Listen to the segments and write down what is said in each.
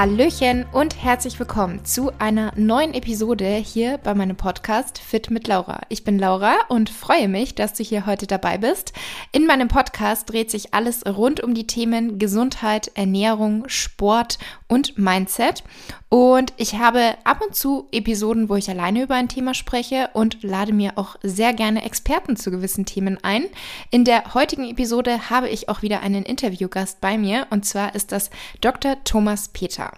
Hallöchen und herzlich willkommen zu einer neuen Episode hier bei meinem Podcast Fit mit Laura. Ich bin Laura und freue mich, dass du hier heute dabei bist. In meinem Podcast dreht sich alles rund um die Themen Gesundheit, Ernährung, Sport und Mindset. Und ich habe ab und zu Episoden, wo ich alleine über ein Thema spreche und lade mir auch sehr gerne Experten zu gewissen Themen ein. In der heutigen Episode habe ich auch wieder einen Interviewgast bei mir und zwar ist das Dr. Thomas Peter.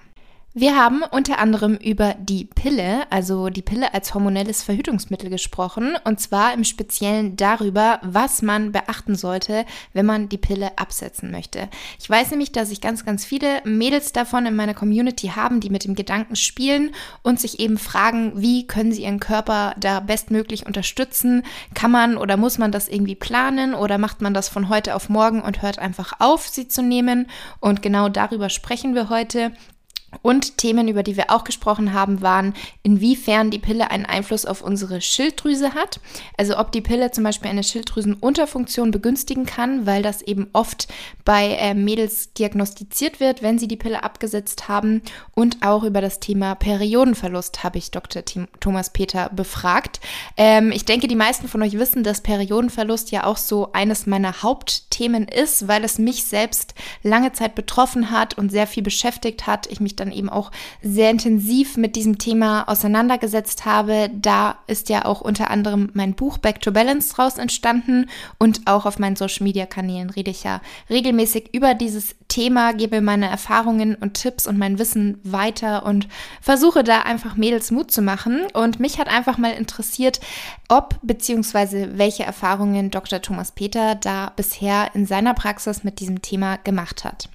Wir haben unter anderem über die Pille, also die Pille als hormonelles Verhütungsmittel gesprochen, und zwar im Speziellen darüber, was man beachten sollte, wenn man die Pille absetzen möchte. Ich weiß nämlich, dass ich ganz, ganz viele Mädels davon in meiner Community haben, die mit dem Gedanken spielen und sich eben fragen, wie können sie ihren Körper da bestmöglich unterstützen? Kann man oder muss man das irgendwie planen oder macht man das von heute auf morgen und hört einfach auf, sie zu nehmen? Und genau darüber sprechen wir heute. Und Themen, über die wir auch gesprochen haben, waren, inwiefern die Pille einen Einfluss auf unsere Schilddrüse hat. Also ob die Pille zum Beispiel eine Schilddrüsenunterfunktion begünstigen kann, weil das eben oft bei äh, Mädels diagnostiziert wird, wenn sie die Pille abgesetzt haben. Und auch über das Thema Periodenverlust habe ich Dr. Thomas Peter befragt. Ähm, ich denke, die meisten von euch wissen, dass Periodenverlust ja auch so eines meiner Hauptthemen ist, weil es mich selbst lange Zeit betroffen hat und sehr viel beschäftigt hat. Ich mich dann eben auch sehr intensiv mit diesem Thema auseinandergesetzt habe. Da ist ja auch unter anderem mein Buch Back to Balance draus entstanden und auch auf meinen Social Media Kanälen rede ich ja regelmäßig über dieses Thema, gebe meine Erfahrungen und Tipps und mein Wissen weiter und versuche da einfach Mädels Mut zu machen. Und mich hat einfach mal interessiert, ob bzw. welche Erfahrungen Dr. Thomas Peter da bisher in seiner Praxis mit diesem Thema gemacht hat.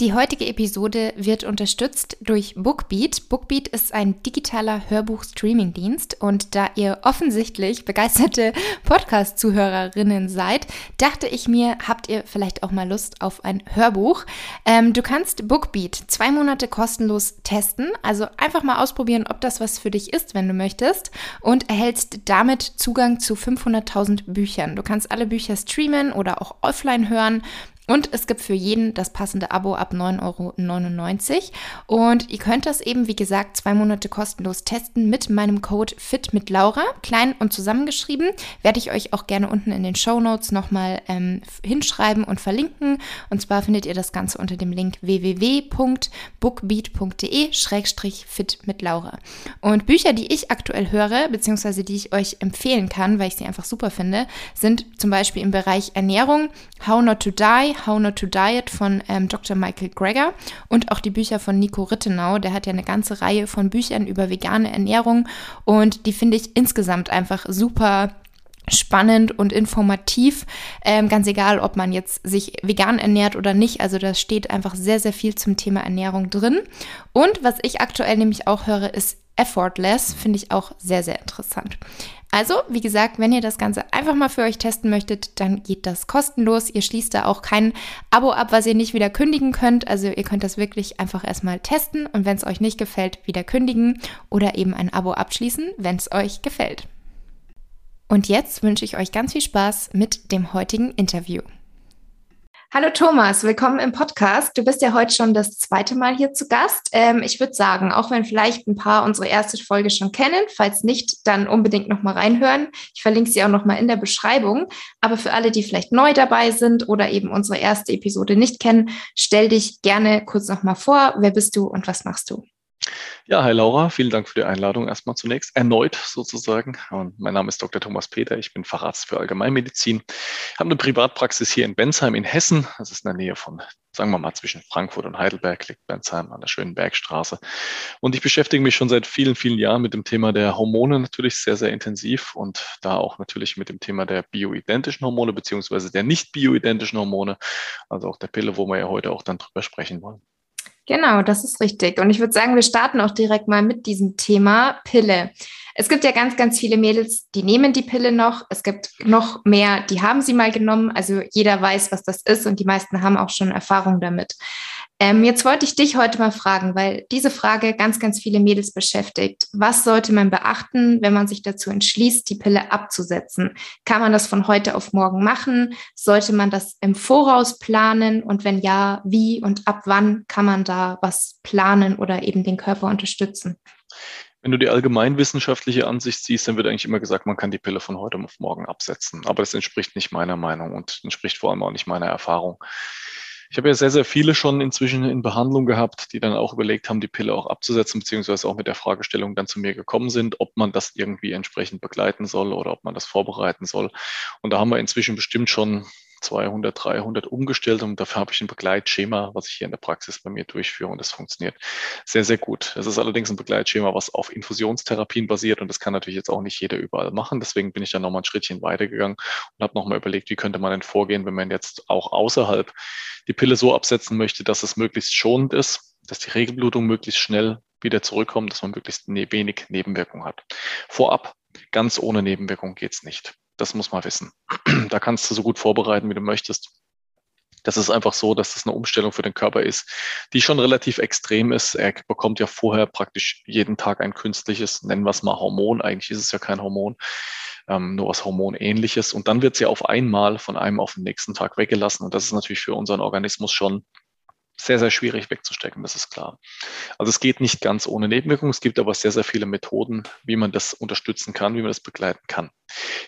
Die heutige Episode wird unterstützt durch Bookbeat. Bookbeat ist ein digitaler Hörbuch-Streaming-Dienst und da ihr offensichtlich begeisterte Podcast-Zuhörerinnen seid, dachte ich mir, habt ihr vielleicht auch mal Lust auf ein Hörbuch. Ähm, du kannst Bookbeat zwei Monate kostenlos testen, also einfach mal ausprobieren, ob das was für dich ist, wenn du möchtest und erhältst damit Zugang zu 500.000 Büchern. Du kannst alle Bücher streamen oder auch offline hören und es gibt für jeden das passende Abo ab 9,99 Euro. Und ihr könnt das eben, wie gesagt, zwei Monate kostenlos testen mit meinem Code FIT mit Laura, klein und zusammengeschrieben. Werde ich euch auch gerne unten in den Show Notes nochmal ähm, hinschreiben und verlinken. Und zwar findet ihr das Ganze unter dem Link www.bookbeat.de-fit mit Laura. Und Bücher, die ich aktuell höre, beziehungsweise die ich euch empfehlen kann, weil ich sie einfach super finde, sind zum Beispiel im Bereich Ernährung How Not to Die, How Not to Diet von ähm, Dr. Michael Greger und auch die Bücher von Nico Rittenau. Der hat ja eine ganze Reihe von Büchern über vegane Ernährung und die finde ich insgesamt einfach super spannend und informativ. Ähm, ganz egal, ob man jetzt sich vegan ernährt oder nicht. Also da steht einfach sehr, sehr viel zum Thema Ernährung drin. Und was ich aktuell nämlich auch höre, ist Effortless. Finde ich auch sehr, sehr interessant. Also, wie gesagt, wenn ihr das Ganze einfach mal für euch testen möchtet, dann geht das kostenlos. Ihr schließt da auch kein Abo ab, was ihr nicht wieder kündigen könnt. Also ihr könnt das wirklich einfach erstmal testen und wenn es euch nicht gefällt, wieder kündigen oder eben ein Abo abschließen, wenn es euch gefällt. Und jetzt wünsche ich euch ganz viel Spaß mit dem heutigen Interview. Hallo Thomas, willkommen im Podcast. Du bist ja heute schon das zweite Mal hier zu Gast. Ähm, ich würde sagen, auch wenn vielleicht ein paar unsere erste Folge schon kennen, falls nicht, dann unbedingt nochmal reinhören. Ich verlinke sie auch nochmal in der Beschreibung. Aber für alle, die vielleicht neu dabei sind oder eben unsere erste Episode nicht kennen, stell dich gerne kurz nochmal vor. Wer bist du und was machst du? Ja, hi Laura, vielen Dank für die Einladung erstmal zunächst, erneut sozusagen. Und mein Name ist Dr. Thomas Peter, ich bin Facharzt für Allgemeinmedizin, habe eine Privatpraxis hier in Bensheim in Hessen, das ist in der Nähe von, sagen wir mal, zwischen Frankfurt und Heidelberg, liegt Bensheim an der schönen Bergstraße. Und ich beschäftige mich schon seit vielen, vielen Jahren mit dem Thema der Hormone natürlich sehr, sehr intensiv und da auch natürlich mit dem Thema der bioidentischen Hormone beziehungsweise der nicht bioidentischen Hormone, also auch der Pille, wo wir ja heute auch dann drüber sprechen wollen. Genau, das ist richtig. Und ich würde sagen, wir starten auch direkt mal mit diesem Thema Pille. Es gibt ja ganz, ganz viele Mädels, die nehmen die Pille noch. Es gibt noch mehr, die haben sie mal genommen. Also jeder weiß, was das ist und die meisten haben auch schon Erfahrung damit. Ähm, jetzt wollte ich dich heute mal fragen, weil diese Frage ganz, ganz viele Mädels beschäftigt. Was sollte man beachten, wenn man sich dazu entschließt, die Pille abzusetzen? Kann man das von heute auf morgen machen? Sollte man das im Voraus planen? Und wenn ja, wie und ab wann kann man da was planen oder eben den Körper unterstützen? Wenn du die allgemeinwissenschaftliche Ansicht siehst, dann wird eigentlich immer gesagt, man kann die Pille von heute auf morgen absetzen. Aber das entspricht nicht meiner Meinung und entspricht vor allem auch nicht meiner Erfahrung. Ich habe ja sehr, sehr viele schon inzwischen in Behandlung gehabt, die dann auch überlegt haben, die Pille auch abzusetzen, beziehungsweise auch mit der Fragestellung dann zu mir gekommen sind, ob man das irgendwie entsprechend begleiten soll oder ob man das vorbereiten soll. Und da haben wir inzwischen bestimmt schon 200, 300 umgestellt und dafür habe ich ein Begleitschema, was ich hier in der Praxis bei mir durchführe und das funktioniert sehr, sehr gut. Es ist allerdings ein Begleitschema, was auf Infusionstherapien basiert und das kann natürlich jetzt auch nicht jeder überall machen. Deswegen bin ich dann nochmal ein Schrittchen weitergegangen und habe nochmal überlegt, wie könnte man denn vorgehen, wenn man jetzt auch außerhalb die Pille so absetzen möchte, dass es möglichst schonend ist, dass die Regelblutung möglichst schnell wieder zurückkommt, dass man möglichst ne-, wenig Nebenwirkung hat. Vorab, ganz ohne Nebenwirkung geht's nicht. Das muss man wissen. Da kannst du so gut vorbereiten, wie du möchtest. Das ist einfach so, dass das eine Umstellung für den Körper ist, die schon relativ extrem ist. Er bekommt ja vorher praktisch jeden Tag ein künstliches, nennen wir es mal Hormon. Eigentlich ist es ja kein Hormon, ähm, nur was Hormonähnliches. Und dann wird es ja auf einmal von einem auf den nächsten Tag weggelassen. Und das ist natürlich für unseren Organismus schon sehr, sehr schwierig wegzustecken, das ist klar. Also es geht nicht ganz ohne Nebenwirkungen. Es gibt aber sehr, sehr viele Methoden, wie man das unterstützen kann, wie man das begleiten kann.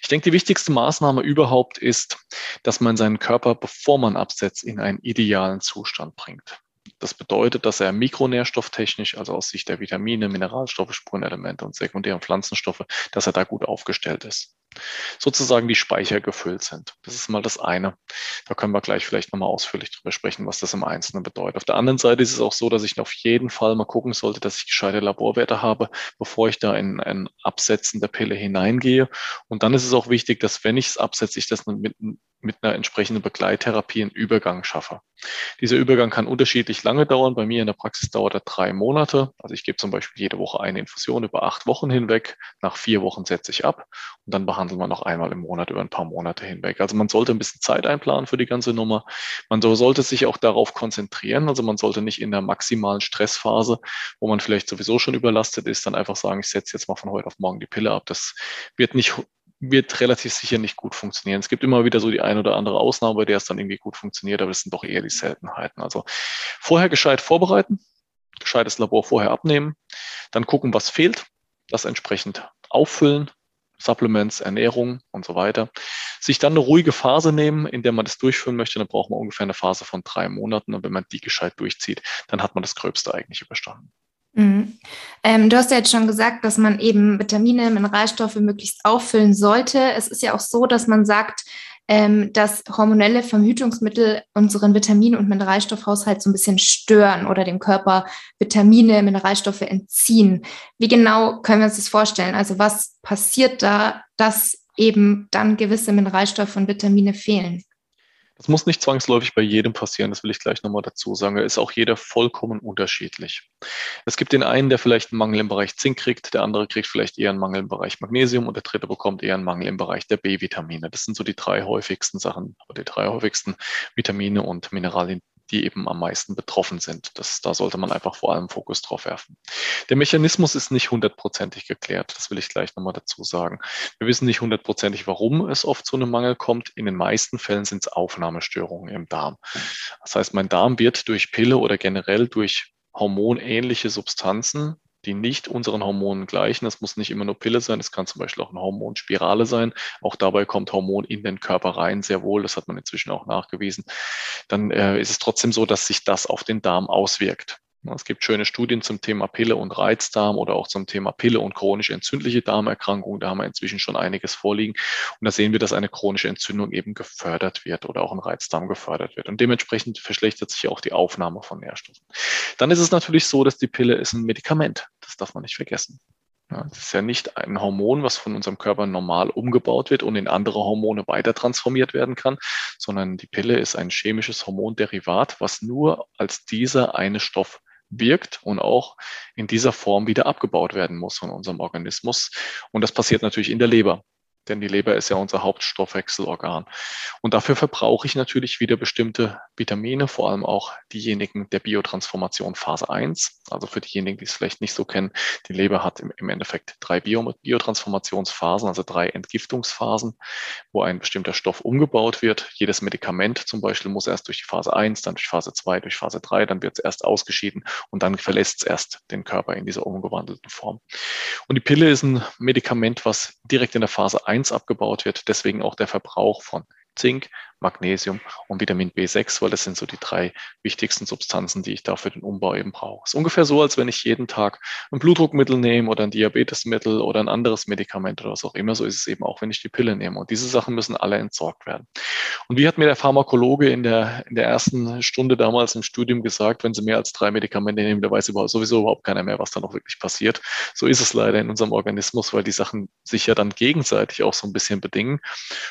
Ich denke, die wichtigste Maßnahme überhaupt ist, dass man seinen Körper, bevor man absetzt, in einen idealen Zustand bringt. Das bedeutet, dass er mikronährstofftechnisch, also aus Sicht der Vitamine, Mineralstoffe, Spurenelemente und sekundären Pflanzenstoffe, dass er da gut aufgestellt ist sozusagen die Speicher gefüllt sind. Das ist mal das eine. Da können wir gleich vielleicht nochmal ausführlich drüber sprechen, was das im Einzelnen bedeutet. Auf der anderen Seite ist es auch so, dass ich auf jeden Fall mal gucken sollte, dass ich gescheite Laborwerte habe, bevor ich da in ein Absetzen der Pille hineingehe. Und dann ist es auch wichtig, dass wenn ich es absetze, ich das mit, mit einer entsprechenden Begleittherapie einen Übergang schaffe. Dieser Übergang kann unterschiedlich lange dauern. Bei mir in der Praxis dauert er drei Monate. Also ich gebe zum Beispiel jede Woche eine Infusion über acht Wochen hinweg. Nach vier Wochen setze ich ab und dann behandeln wir noch einmal im Monat über ein paar Monate hinweg. Also man sollte ein bisschen Zeit einplanen für die ganze Nummer. Man sollte sich auch darauf konzentrieren. Also man sollte nicht in der maximalen Stressphase, wo man vielleicht sowieso schon überlastet ist, dann einfach sagen, ich setze jetzt mal von heute auf morgen die Pille ab. Das wird nicht wird relativ sicher nicht gut funktionieren. Es gibt immer wieder so die ein oder andere Ausnahme, bei der es dann irgendwie gut funktioniert, aber das sind doch eher die Seltenheiten. Also vorher gescheit vorbereiten, gescheites Labor vorher abnehmen, dann gucken, was fehlt, das entsprechend auffüllen, Supplements, Ernährung und so weiter. Sich dann eine ruhige Phase nehmen, in der man das durchführen möchte, dann braucht man ungefähr eine Phase von drei Monaten und wenn man die gescheit durchzieht, dann hat man das Gröbste eigentlich überstanden. Mhm. Ähm, du hast ja jetzt schon gesagt, dass man eben Vitamine, Mineralstoffe möglichst auffüllen sollte. Es ist ja auch so, dass man sagt, ähm, dass hormonelle Verhütungsmittel unseren Vitamin- und Mineralstoffhaushalt so ein bisschen stören oder dem Körper Vitamine, Mineralstoffe entziehen. Wie genau können wir uns das vorstellen? Also was passiert da, dass eben dann gewisse Mineralstoffe und Vitamine fehlen? Das muss nicht zwangsläufig bei jedem passieren, das will ich gleich nochmal dazu sagen. Da ist auch jeder vollkommen unterschiedlich. Es gibt den einen, der vielleicht einen Mangel im Bereich Zink kriegt, der andere kriegt vielleicht eher einen Mangel im Bereich Magnesium und der dritte bekommt eher einen Mangel im Bereich der B-Vitamine. Das sind so die drei häufigsten Sachen, die drei häufigsten Vitamine und Mineralien, die eben am meisten betroffen sind. Das, da sollte man einfach vor allem Fokus drauf werfen. Der Mechanismus ist nicht hundertprozentig geklärt. Das will ich gleich nochmal dazu sagen. Wir wissen nicht hundertprozentig, warum es oft zu einem Mangel kommt. In den meisten Fällen sind es Aufnahmestörungen im Darm. Das heißt, mein Darm wird durch Pille oder generell durch hormonähnliche Substanzen die nicht unseren Hormonen gleichen. Das muss nicht immer nur Pille sein, es kann zum Beispiel auch eine Hormonspirale sein. Auch dabei kommt Hormon in den Körper rein, sehr wohl. Das hat man inzwischen auch nachgewiesen. Dann äh, ist es trotzdem so, dass sich das auf den Darm auswirkt. Es gibt schöne Studien zum Thema Pille und Reizdarm oder auch zum Thema Pille und chronische entzündliche Darmerkrankungen. Da haben wir inzwischen schon einiges vorliegen. Und da sehen wir, dass eine chronische Entzündung eben gefördert wird oder auch ein Reizdarm gefördert wird. Und dementsprechend verschlechtert sich auch die Aufnahme von Nährstoffen. Dann ist es natürlich so, dass die Pille ist ein Medikament. Das darf man nicht vergessen. Ja, das ist ja nicht ein Hormon, was von unserem Körper normal umgebaut wird und in andere Hormone weiter transformiert werden kann, sondern die Pille ist ein chemisches Hormonderivat, was nur als dieser eine Stoff wirkt und auch in dieser Form wieder abgebaut werden muss von unserem Organismus. Und das passiert natürlich in der Leber. Denn die Leber ist ja unser Hauptstoffwechselorgan. Und dafür verbrauche ich natürlich wieder bestimmte Vitamine, vor allem auch diejenigen der Biotransformation Phase 1. Also für diejenigen, die es vielleicht nicht so kennen, die Leber hat im, Endeffekt drei Bio Biotransformationsphasen, also drei Entgiftungsphasen, wo ein bestimmter Stoff umgebaut wird. Jedes Medikament zum Beispiel muss erst durch die Phase 1, dann durch Phase 2, durch Phase 3, dann wird es erst ausgeschieden und dann verlässt es erst den Körper in dieser umgewandelten Form. Und die Pille ist ein Medikament, was direkt in der Phase 1 abgebaut wird. Deswegen auch der Verbrauch von Zink, Magnesium und Vitamin B6, weil das sind so die drei wichtigsten Substanzen, die ich da für den Umbau eben brauche. Es ist ungefähr so, als wenn ich jeden Tag ein Blutdruckmittel nehme oder ein Diabetesmittel oder ein anderes Medikament oder was auch immer. So ist es eben auch, wenn ich die Pille nehme. Und diese Sachen müssen alle entsorgt werden. Und wie hat mir der Pharmakologe in der, in der ersten Stunde damals im Studium gesagt, wenn Sie mehr als drei Medikamente nehmen, da weiß überhaupt, sowieso überhaupt keiner mehr, was da noch wirklich passiert. So ist es leider in unserem Organismus, weil die Sachen sich ja dann gegenseitig auch so ein bisschen bedingen.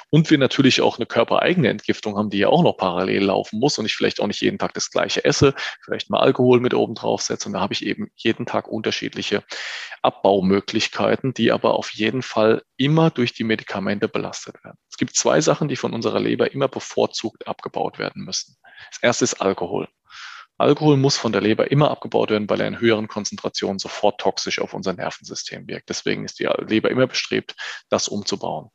Und wir natürlich auch eine körpereigene Entgiftung haben, die ja auch noch parallel laufen muss und ich vielleicht auch nicht jeden Tag das gleiche esse, vielleicht mal Alkohol mit oben drauf setze und da habe ich eben jeden Tag unterschiedliche Abbaumöglichkeiten, die aber auf jeden Fall immer durch die Medikamente belastet werden. Es gibt zwei Sachen, die von unserer Leber immer bevorzugt abgebaut werden müssen. Das erste ist Alkohol. Alkohol muss von der Leber immer abgebaut werden, weil er in höheren Konzentrationen sofort toxisch auf unser Nervensystem wirkt. Deswegen ist die Leber immer bestrebt, das umzubauen.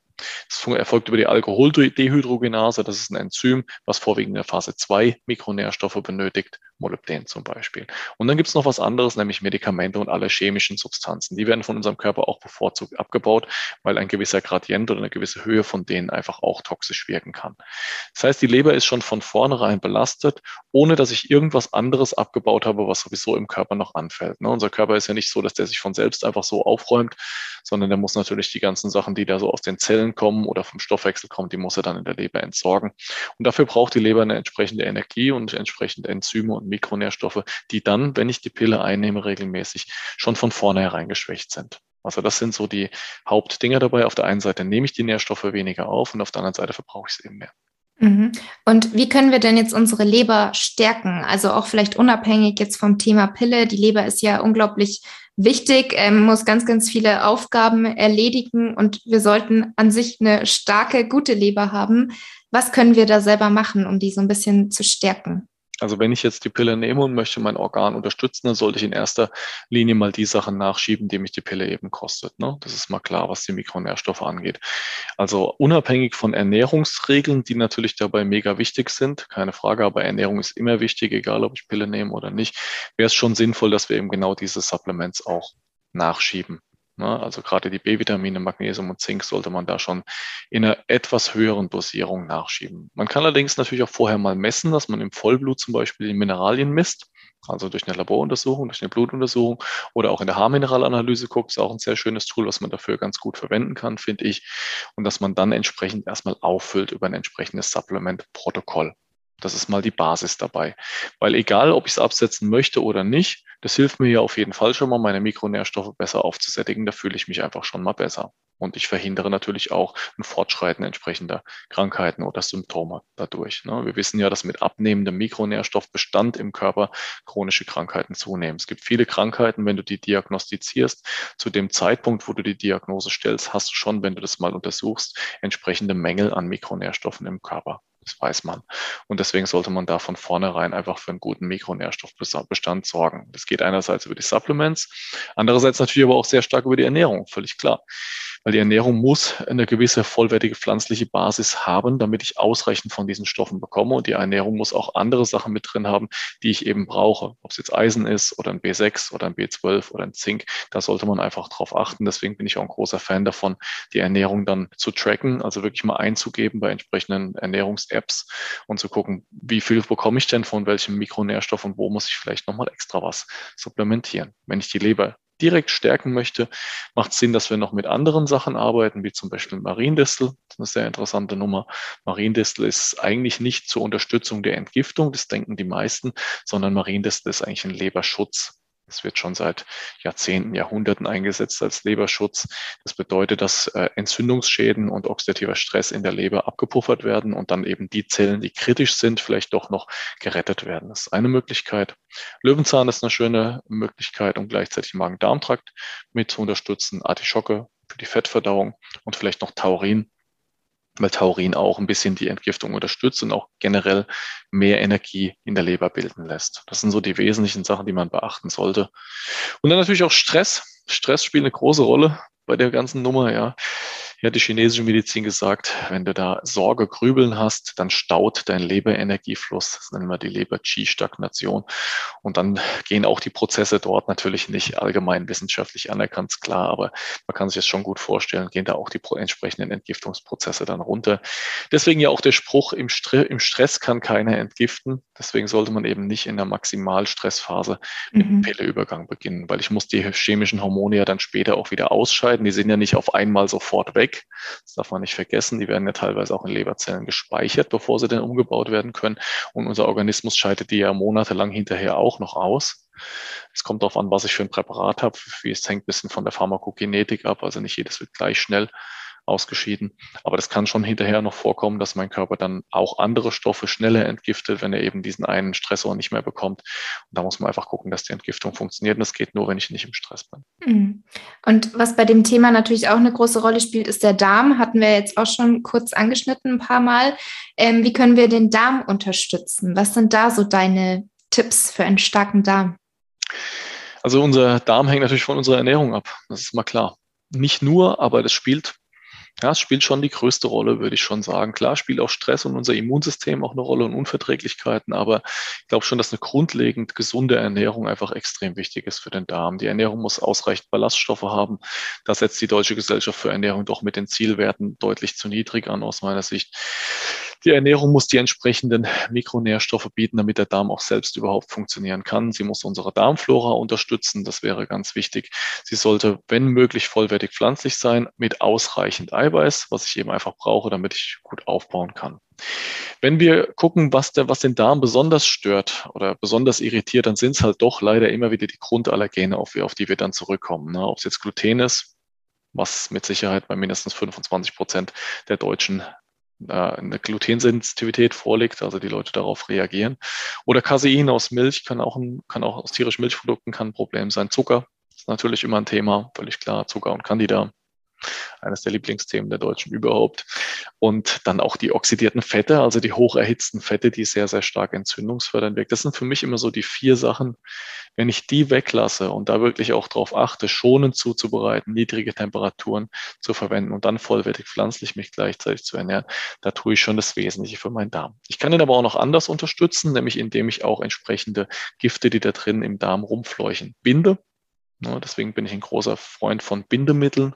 Das erfolgt über die Alkoholdehydrogenase. Das ist ein Enzym, was vorwiegend in der Phase 2 Mikronährstoffe benötigt, Molybden zum Beispiel. Und dann gibt es noch was anderes, nämlich Medikamente und alle chemischen Substanzen. Die werden von unserem Körper auch bevorzugt abgebaut, weil ein gewisser Gradient oder eine gewisse Höhe von denen einfach auch toxisch wirken kann. Das heißt, die Leber ist schon von vornherein belastet, ohne dass ich irgendwas anderes abgebaut habe, was sowieso im Körper noch anfällt. Ne? Unser Körper ist ja nicht so, dass der sich von selbst einfach so aufräumt, sondern der muss natürlich die ganzen Sachen, die da so aus den Zellen kommen oder vom Stoffwechsel kommen, die muss er dann in der Leber entsorgen. Und dafür braucht die Leber eine entsprechende Energie und entsprechende Enzyme und Mikronährstoffe, die dann, wenn ich die Pille einnehme, regelmäßig schon von vornherein geschwächt sind. Also das sind so die Hauptdinger dabei. Auf der einen Seite nehme ich die Nährstoffe weniger auf und auf der anderen Seite verbrauche ich sie eben mehr. Mhm. Und wie können wir denn jetzt unsere Leber stärken? Also auch vielleicht unabhängig jetzt vom Thema Pille. Die Leber ist ja unglaublich wichtig, ähm, muss ganz, ganz viele Aufgaben erledigen und wir sollten an sich eine starke, gute Leber haben. Was können wir da selber machen, um die so ein bisschen zu stärken? Also wenn ich jetzt die Pille nehme und möchte mein Organ unterstützen, dann sollte ich in erster Linie mal die Sachen nachschieben, die mich die Pille eben kostet. Ne? Das ist mal klar, was die Mikronährstoffe angeht. Also unabhängig von Ernährungsregeln, die natürlich dabei mega wichtig sind, keine Frage, aber Ernährung ist immer wichtig, egal ob ich Pille nehme oder nicht, wäre es schon sinnvoll, dass wir eben genau diese Supplements auch nachschieben. Ne? Also gerade die B-Vitamine, Magnesium und Zink sollte man da schon in einer etwas höheren Dosierung nachschieben. Man kann allerdings natürlich auch vorher mal messen, dass man im Vollblut zum Beispiel die Mineralien misst. Also durch eine Laboruntersuchung, durch eine Blutuntersuchung oder auch in der Haarmineralanalyse guckt, ist auch ein sehr schönes Tool, was man dafür ganz gut verwenden kann, finde ich. Und dass man dann entsprechend erstmal auffüllt über ein entsprechendes Supplement-Protokoll. Das ist mal die Basis dabei. Weil egal, ob ich es absetzen möchte oder nicht, das hilft mir ja auf jeden Fall schon mal, meine Mikronährstoffe besser aufzusättigen. Da fühle ich mich einfach schon mal besser. Und ich verhindere natürlich auch ein Fortschreiten entsprechender Krankheiten oder Symptome dadurch. Ne? Wir wissen ja, dass mit abnehmendem Mikronährstoffbestand im Körper chronische Krankheiten zunehmen. Es gibt viele Krankheiten, wenn du die diagnostizierst. Zu dem Zeitpunkt, wo du die Diagnose stellst, hast du schon, wenn du das mal untersuchst, entsprechende Mängel an Mikronährstoffen im Körper. Das weiß man. Und deswegen sollte man da von vornherein einfach für einen guten Mikronährstoffbestand sorgen. Das geht einerseits über die Supplements, andererseits natürlich aber auch sehr stark über die Ernährung, völlig klar weil die Ernährung muss eine gewisse vollwertige pflanzliche Basis haben, damit ich ausreichend von diesen Stoffen bekomme. Und die Ernährung muss auch andere Sachen mit drin haben, die ich eben brauche. Ob es jetzt Eisen ist oder ein B6 oder ein B12 oder ein Zink, da sollte man einfach drauf achten. Deswegen bin ich auch ein großer Fan davon, die Ernährung dann zu tracken, also wirklich mal einzugeben bei entsprechenden Ernährungs-Apps und zu gucken, wie viel bekomme ich denn von welchem Mikronährstoff und wo muss ich vielleicht nochmal extra was supplementieren. Wenn ich die Leber direkt stärken möchte, macht Sinn, dass wir noch mit anderen Sachen arbeiten, wie zum Beispiel Mariendistel. Das ist eine sehr interessante Nummer. Mariendistel ist eigentlich nicht zur Unterstützung der Entgiftung, das denken die meisten, sondern Mariendistel ist eigentlich ein Leberschutz. Es wird schon seit Jahrzehnten, Jahrhunderten eingesetzt als Leberschutz. Das bedeutet, dass äh, Entzündungsschäden und oxidativer Stress in der Leber abgepuffert werden und dann eben die Zellen, die kritisch sind, vielleicht doch noch gerettet werden. Das ist eine Möglichkeit. Löwenzahn ist eine schöne Möglichkeit, um gleichzeitig Magen-Darm-Trakt mit zu unterstützen. Artischocke für die Fettverdauung und vielleicht noch Taurin, weil Taurin auch ein bisschen die Entgiftung unterstützt und auch generell mehr Energie in der Leber bilden lässt. Das sind so die wesentlichen Sachen, die man beachten sollte. Und dann natürlich auch Stress. Stress spielt eine große Rolle bei der ganzen Nummer, ja. Hier hat die chinesische Medizin gesagt, wenn du da Sorge, Grübeln hast, dann staut dein Leberenergiefluss. Das nennen wir die Leber-Qi-Stagnation. Und dann gehen auch die Prozesse dort natürlich nicht allgemein wissenschaftlich anerkannt, klar, aber man kann sich das schon gut vorstellen, gehen da auch die entsprechenden Entgiftungsprozesse dann runter. Deswegen ja auch der Spruch, im, Stress kann keiner entgiften. Deswegen sollte man eben nicht in der Maximalstressphase mit dem mhm. Pilleübergang beginnen, weil ich muss die chemischen Hormone ja dann später auch wieder ausscheiden. Die sind ja nicht auf einmal sofort weg. Das darf man nicht vergessen. Die werden ja teilweise auch in Leberzellen gespeichert, bevor sie dann umgebaut werden können. Und unser Organismus scheidet die ja monatelang hinterher auch noch aus. Es kommt darauf an, was ich für ein Präparat habe. Es hängt ein bisschen von der Pharmakokinetik ab. Also nicht jedes wird gleich schnell ausgeschieden. Aber das kann schon hinterher noch vorkommen, dass mein Körper dann auch andere Stoffe schneller entgiftet, wenn er eben diesen einen Stressor nicht mehr bekommt. Und da muss man einfach gucken, dass die Entgiftung funktioniert. Und das geht nur, wenn ich nicht im Stress bin. Mhm. Und was bei dem Thema natürlich auch eine große Rolle spielt, ist der Darm. Hatten wir jetzt auch schon kurz angeschnitten ein paar Mal. Ähm, wie können wir den Darm unterstützen? Was sind da so deine Tipps für einen starken Darm? Also unser Darm hängt natürlich von unserer Ernährung ab. Das ist mal klar. Nicht nur, aber das spielt ja, es spielt schon die größte Rolle, würde ich schon sagen. Klar spielt auch Stress und unser Immunsystem auch eine Rolle und Unverträglichkeiten, aber ich glaube schon, dass eine grundlegend gesunde Ernährung einfach extrem wichtig ist für den Darm. Die Ernährung muss ausreichend Ballaststoffe haben. Da setzt die Deutsche Gesellschaft für Ernährung doch mit den Zielwerten deutlich zu niedrig an, aus meiner Sicht. Die Ernährung muss die entsprechenden Mikronährstoffe bieten, damit der Darm auch selbst überhaupt funktionieren kann. Sie muss unsere Darmflora unterstützen, das wäre ganz wichtig. Sie sollte, wenn möglich, vollwertig pflanzlich sein, mit ausreichend Eiweiß, was ich eben einfach brauche, damit ich gut aufbauen kann. Wenn wir gucken, was, der, was den Darm besonders stört oder besonders irritiert, dann sind es halt doch leider immer wieder die Grundallergene, auf, auf die wir dann zurückkommen. Ne? Ob es jetzt Gluten ist, was mit Sicherheit bei mindestens 25 Prozent der Deutschen eine Glutensensitivität vorliegt, also die Leute darauf reagieren. Oder Casein aus Milch kann auch, ein, kann auch aus tierischen Milchprodukten kann ein Problem sein. Zucker ist natürlich immer ein Thema, völlig klar. Zucker und Candida eines der Lieblingsthemen der Deutschen überhaupt. Und dann auch die oxidierten Fette, also die hocherhitzten Fette, die sehr, sehr stark entzündungsfördernd wirken. Das sind für mich immer so die vier Sachen. Wenn ich die weglasse und da wirklich auch darauf achte, schonend zuzubereiten, niedrige Temperaturen zu verwenden und dann vollwertig pflanzlich mich gleichzeitig zu ernähren, da tue ich schon das Wesentliche für meinen Darm. Ich kann ihn aber auch noch anders unterstützen, nämlich indem ich auch entsprechende Gifte, die da drin im Darm rumfleuchen, binde deswegen bin ich ein großer Freund von Bindemitteln.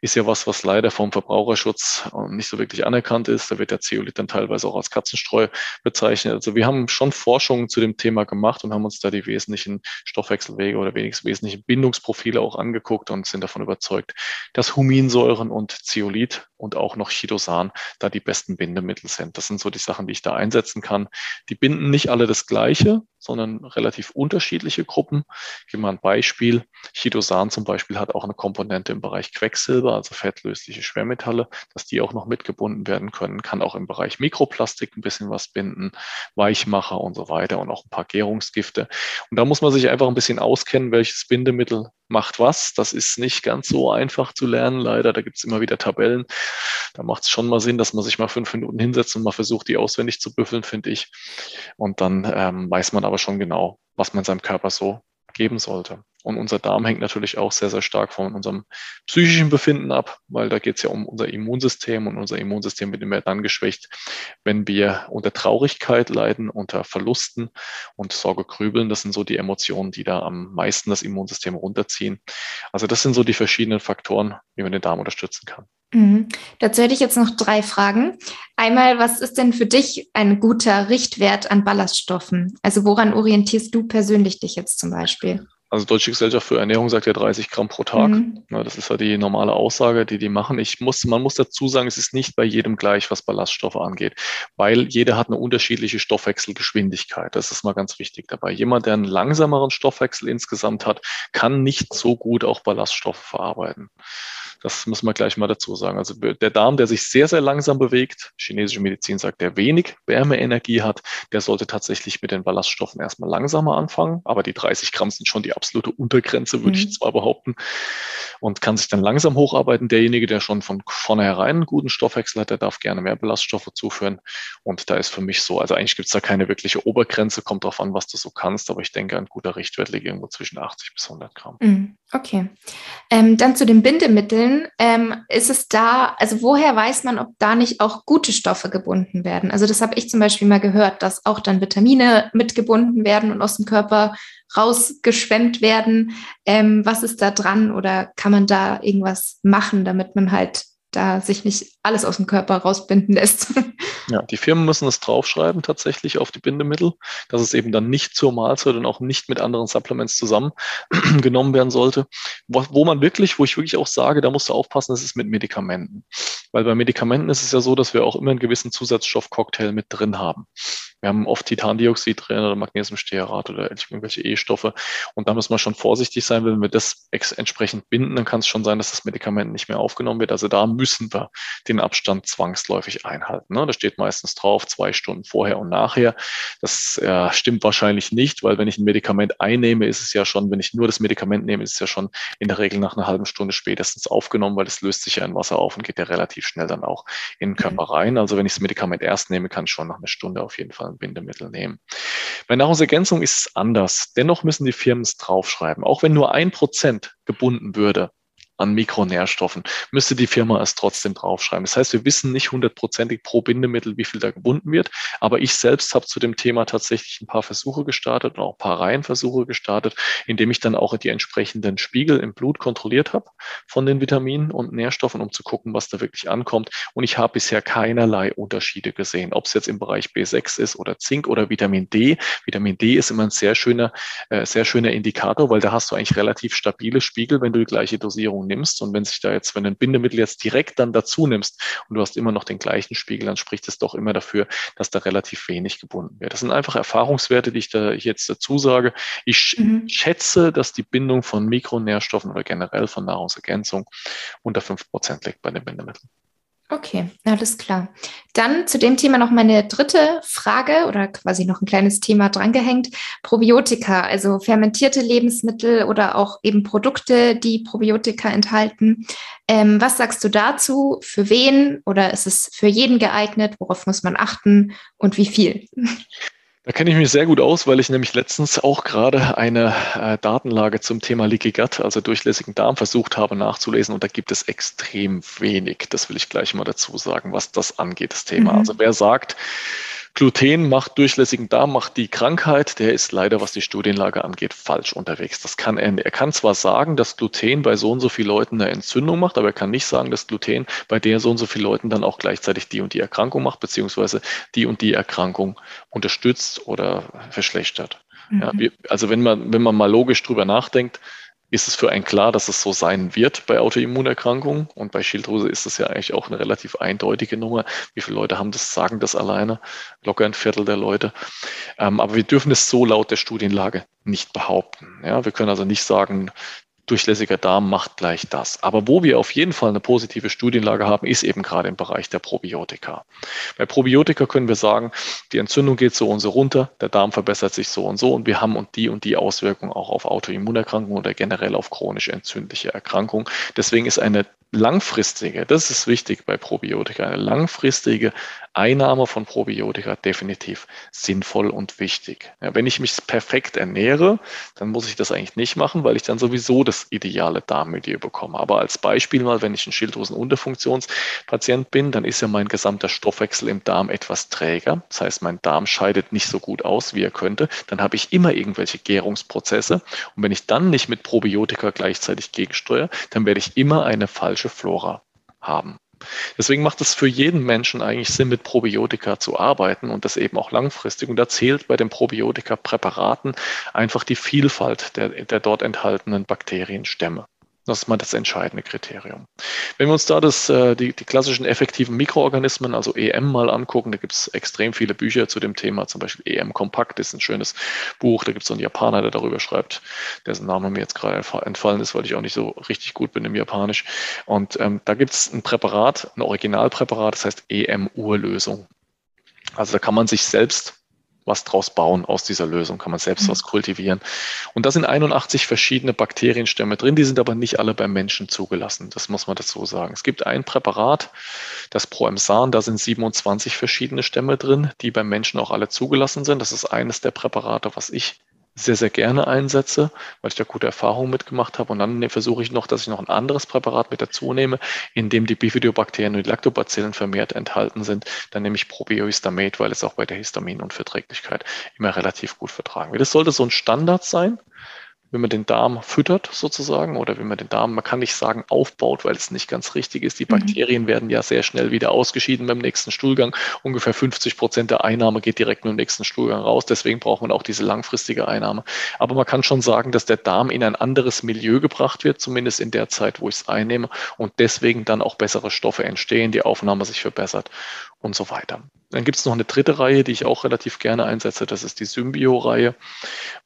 Ist ja was, was leider vom Verbraucherschutz äh, nicht so wirklich anerkannt ist. Da wird der Zeolit dann teilweise auch als Katzenstreu bezeichnet. Also wir haben schon Forschungen zu dem Thema gemacht und haben uns da die wesentlichen Stoffwechselwege oder wenigstens wesentlichen Bindungsprofile auch angeguckt und sind davon überzeugt, dass Huminsäuren und Zeolit und auch noch Chidosan da die besten Bindemittel sind. Das sind so die Sachen, die ich da einsetzen kann. Die binden nicht alle das Gleiche, sondern relativ unterschiedliche Gruppen. Ich gebe mal ein Beispiel. Chidosan zum Beispiel hat auch eine Komponente im Bereich Quecksilber, also fettlösliche Schwermetalle, dass die auch noch mitgebunden werden können. Kann auch im Bereich Mikroplastik ein bisschen was binden, Weichmacher und so weiter und auch ein paar Gärungsgifte. Und da muss man sich einfach ein bisschen auskennen, welches Bindemittel macht was. Das ist nicht ganz so einfach zu lernen, leider. Da gibt es immer wieder Tabellen. Da macht es schon mal Sinn, dass man sich mal fünf Minuten hinsetzt und mal versucht, die auswendig zu büffeln, finde ich. Und dann ähm, weiß man aber schon genau, was man seinem Körper so geben sollte. Und unser Darm hängt natürlich auch sehr, sehr stark von unserem psychischen Befinden ab, weil da geht es ja um unser Immunsystem und unser Immunsystem wird immer dann geschwächt, wenn wir unter Traurigkeit leiden, unter Verlusten und Sorge grübeln. Das sind so die Emotionen, die da am meisten das Immunsystem runterziehen. Also das sind so die verschiedenen Faktoren, wie man den Darm unterstützen kann. Mhm. Dazu hätte ich jetzt noch drei Fragen. Einmal, was ist denn für dich ein guter Richtwert an Ballaststoffen? Also woran orientierst du persönlich dich jetzt zum Beispiel? Also Deutsche Gesellschaft für Ernährung sagt ja 30 Gramm pro Tag. Mhm. Ja, das ist ja die normale Aussage, die die machen. Ich muss, man muss dazu sagen, es ist nicht bei jedem gleich, was Ballaststoffe angeht, weil jeder hat eine unterschiedliche Stoffwechselgeschwindigkeit. Das ist mal ganz wichtig dabei. Jemand, der einen langsameren Stoffwechsel insgesamt hat, kann nicht so gut auch Ballaststoffe verarbeiten. Das muss man gleich mal dazu sagen. Also der Darm, der sich sehr, sehr langsam bewegt, chinesische Medizin sagt, der wenig Wärmeenergie hat, der sollte tatsächlich mit den Ballaststoffen erstmal langsamer anfangen. Aber die 30 Gramm sind schon die absolute Untergrenze, würde mhm. ich zwar behaupten. Und kann sich dann langsam hocharbeiten. Derjenige, der schon von vornherein einen guten Stoffwechsel hat, der darf gerne mehr Ballaststoffe zuführen. Und da ist für mich so, also eigentlich gibt es da keine wirkliche Obergrenze, kommt darauf an, was du so kannst. Aber ich denke, ein guter Richtwert liegt irgendwo zwischen 80 bis 100 Gramm. Mhm. Okay. Ähm, dann zu den Bindemitteln. Ähm, ist es da, also woher weiß man, ob da nicht auch gute Stoffe gebunden werden? Also das habe ich zum Beispiel mal gehört, dass auch dann Vitamine mitgebunden werden und aus dem Körper rausgeschwemmt werden. Ähm, was ist da dran oder kann man da irgendwas machen, damit man halt da sich nicht alles aus dem Körper rausbinden lässt. Ja, die Firmen müssen es draufschreiben tatsächlich auf die Bindemittel, dass es eben dann nicht zur Mahlzeit und auch nicht mit anderen Supplements zusammen genommen werden sollte. Wo, wo, man wirklich, wo ich wirklich auch sage, da musst du aufpassen, das ist mit Medikamenten. Weil bei Medikamenten ist es ja so, dass wir auch immer einen gewissen Zusatzstoffcocktail mit drin haben. Wir haben oft Titandioxid drin oder Magnesiumstearat oder irgendwelche E-Stoffe. Und da müssen wir schon vorsichtig sein, wenn wir das entsprechend binden, dann kann es schon sein, dass das Medikament nicht mehr aufgenommen wird. Also da müssen wir den Abstand zwangsläufig einhalten. Ne? Da steht meistens drauf, zwei Stunden vorher und nachher. Das äh, stimmt wahrscheinlich nicht, weil wenn ich ein Medikament einnehme, ist es ja schon, wenn ich nur das Medikament nehme, ist es ja schon in der Regel nach einer halben Stunde spätestens aufgenommen, weil es löst sich ja in Wasser auf und geht ja relativ schnell dann auch in den Körper mhm. rein. Also wenn ich das Medikament erst nehme, kann ich schon nach einer Stunde auf jeden Fall ein Bindemittel nehmen. Bei Nahrungsergänzung ist es anders. Dennoch müssen die Firmen es draufschreiben. Auch wenn nur ein Prozent gebunden würde, an Mikronährstoffen, müsste die Firma es trotzdem draufschreiben. Das heißt, wir wissen nicht hundertprozentig pro Bindemittel, wie viel da gebunden wird. Aber ich selbst habe zu dem Thema tatsächlich ein paar Versuche gestartet und auch ein paar Reihenversuche gestartet, indem ich dann auch die entsprechenden Spiegel im Blut kontrolliert habe von den Vitaminen und Nährstoffen, um zu gucken, was da wirklich ankommt. Und ich habe bisher keinerlei Unterschiede gesehen, ob es jetzt im Bereich B6 ist oder Zink oder Vitamin D. Vitamin D ist immer ein sehr schöner, äh, sehr schöner Indikator, weil da hast du eigentlich relativ stabile Spiegel, wenn du die gleiche Dosierung nimmst. Und wenn sich da jetzt, wenn du ein Bindemittel jetzt direkt dann dazu nimmst und du hast immer noch den gleichen Spiegel, dann spricht es doch immer dafür, dass da relativ wenig gebunden wird. Das sind einfach Erfahrungswerte, die ich da jetzt dazu sage. Ich mhm. schätze, dass die Bindung von Mikronährstoffen oder generell von Nahrungsergänzung unter fünf Prozent liegt bei den Bindemitteln. Okay, alles klar. Dann zu dem Thema noch meine dritte Frage oder quasi noch ein kleines Thema drangehängt. Probiotika, also fermentierte Lebensmittel oder auch eben Produkte, die Probiotika enthalten. Ähm, was sagst du dazu? Für wen oder ist es für jeden geeignet? Worauf muss man achten und wie viel? Da kenne ich mich sehr gut aus, weil ich nämlich letztens auch gerade eine äh, Datenlage zum Thema Leaky Gut, also durchlässigen Darm, versucht habe nachzulesen und da gibt es extrem wenig. Das will ich gleich mal dazu sagen, was das angeht, das Thema. Mhm. Also wer sagt, Gluten macht durchlässigen Darm, macht die Krankheit. Der ist leider, was die Studienlage angeht, falsch unterwegs. Das kann er, er kann zwar sagen, dass Gluten bei so und so vielen Leuten eine Entzündung macht, aber er kann nicht sagen, dass Gluten bei der so und so vielen Leuten dann auch gleichzeitig die und die Erkrankung macht, beziehungsweise die und die Erkrankung unterstützt oder verschlechtert. Mhm. Ja, also wenn man, wenn man mal logisch drüber nachdenkt, ist es für einen klar, dass es so sein wird bei Autoimmunerkrankungen. Und bei Schilddrüse ist es ja eigentlich auch eine relativ eindeutige Nummer. Wie viele Leute haben das, sagen das alleine? Locker ein Viertel der Leute. Ähm, aber wir dürfen es so laut der Studienlage nicht behaupten. Ja, wir können also nicht sagen, durchlässiger Darm macht gleich das. Aber wo wir auf jeden Fall eine positive Studienlage haben, ist eben gerade im Bereich der Probiotika. Bei Probiotika können wir sagen, die Entzündung geht so und so runter, der Darm verbessert sich so und so und wir haben und die und die Auswirkungen auch auf Autoimmunerkrankungen oder generell auf chronisch entzündliche Erkrankungen. Deswegen ist eine langfristige, das ist wichtig bei Probiotika, eine langfristige Einnahme von Probiotika definitiv sinnvoll und wichtig. Ja, wenn ich mich perfekt ernähre, dann muss ich das eigentlich nicht machen, weil ich dann sowieso das ideale Darmmilieu bekomme. Aber als Beispiel mal, wenn ich ein Schilddrüsenunterfunktionspatient bin, dann ist ja mein gesamter Stoffwechsel im Darm etwas träger. Das heißt, mein Darm scheidet nicht so gut aus, wie er könnte. Dann habe ich immer irgendwelche Gärungsprozesse. Und wenn ich dann nicht mit Probiotika gleichzeitig gegensteuere, dann werde ich immer eine falsche Flora haben. Deswegen macht es für jeden Menschen eigentlich Sinn, mit Probiotika zu arbeiten und das eben auch langfristig. Und da zählt bei den Probiotika-Präparaten einfach die Vielfalt der, der dort enthaltenen Bakterienstämme. Das ist mal das entscheidende Kriterium. Wenn wir uns da das, äh, die, die klassischen effektiven Mikroorganismen, also EM, mal angucken, da gibt es extrem viele Bücher zu dem Thema, zum Beispiel EM Kompakt ist ein schönes Buch, da gibt es so einen Japaner, der darüber schreibt, dessen Name mir jetzt gerade entfallen ist, weil ich auch nicht so richtig gut bin im Japanisch. Und ähm, da gibt es ein Präparat, ein Originalpräparat, das heißt EM-Urlösung. Also da kann man sich selbst was draus bauen aus dieser Lösung, kann man selbst mhm. was kultivieren. Und da sind 81 verschiedene Bakterienstämme drin, die sind aber nicht alle beim Menschen zugelassen. Das muss man dazu sagen. Es gibt ein Präparat, das Proemsan, da sind 27 verschiedene Stämme drin, die beim Menschen auch alle zugelassen sind. Das ist eines der Präparate, was ich sehr, sehr gerne einsetze, weil ich da gute Erfahrungen mitgemacht habe. Und dann versuche ich noch, dass ich noch ein anderes Präparat mit dazu nehme, in dem die Bifidobakterien und die Lactobacillen vermehrt enthalten sind. Dann nehme ich Probiohistamet, weil es auch bei der Histaminunverträglichkeit immer relativ gut vertragen wird. Das sollte so ein Standard sein wenn man den Darm füttert sozusagen oder wenn man den Darm, man kann nicht sagen aufbaut, weil es nicht ganz richtig ist. Die mhm. Bakterien mhm. werden ja sehr schnell wieder ausgeschieden beim nächsten Stuhlgang. Ungefähr 50 Prozent der Einnahme geht direkt mit dem nächsten Stuhlgang raus. Deswegen braucht man auch diese langfristige Einnahme. Aber man kann schon sagen, dass der Darm in ein anderes Milieu gebracht wird, zumindest in der Zeit, wo ich es einnehme und deswegen dann auch bessere Stoffe entstehen, die Aufnahme sich verbessert und so weiter. Dann gibt es noch eine dritte Reihe, die ich auch relativ gerne einsetze. Das ist die Symbio-Reihe.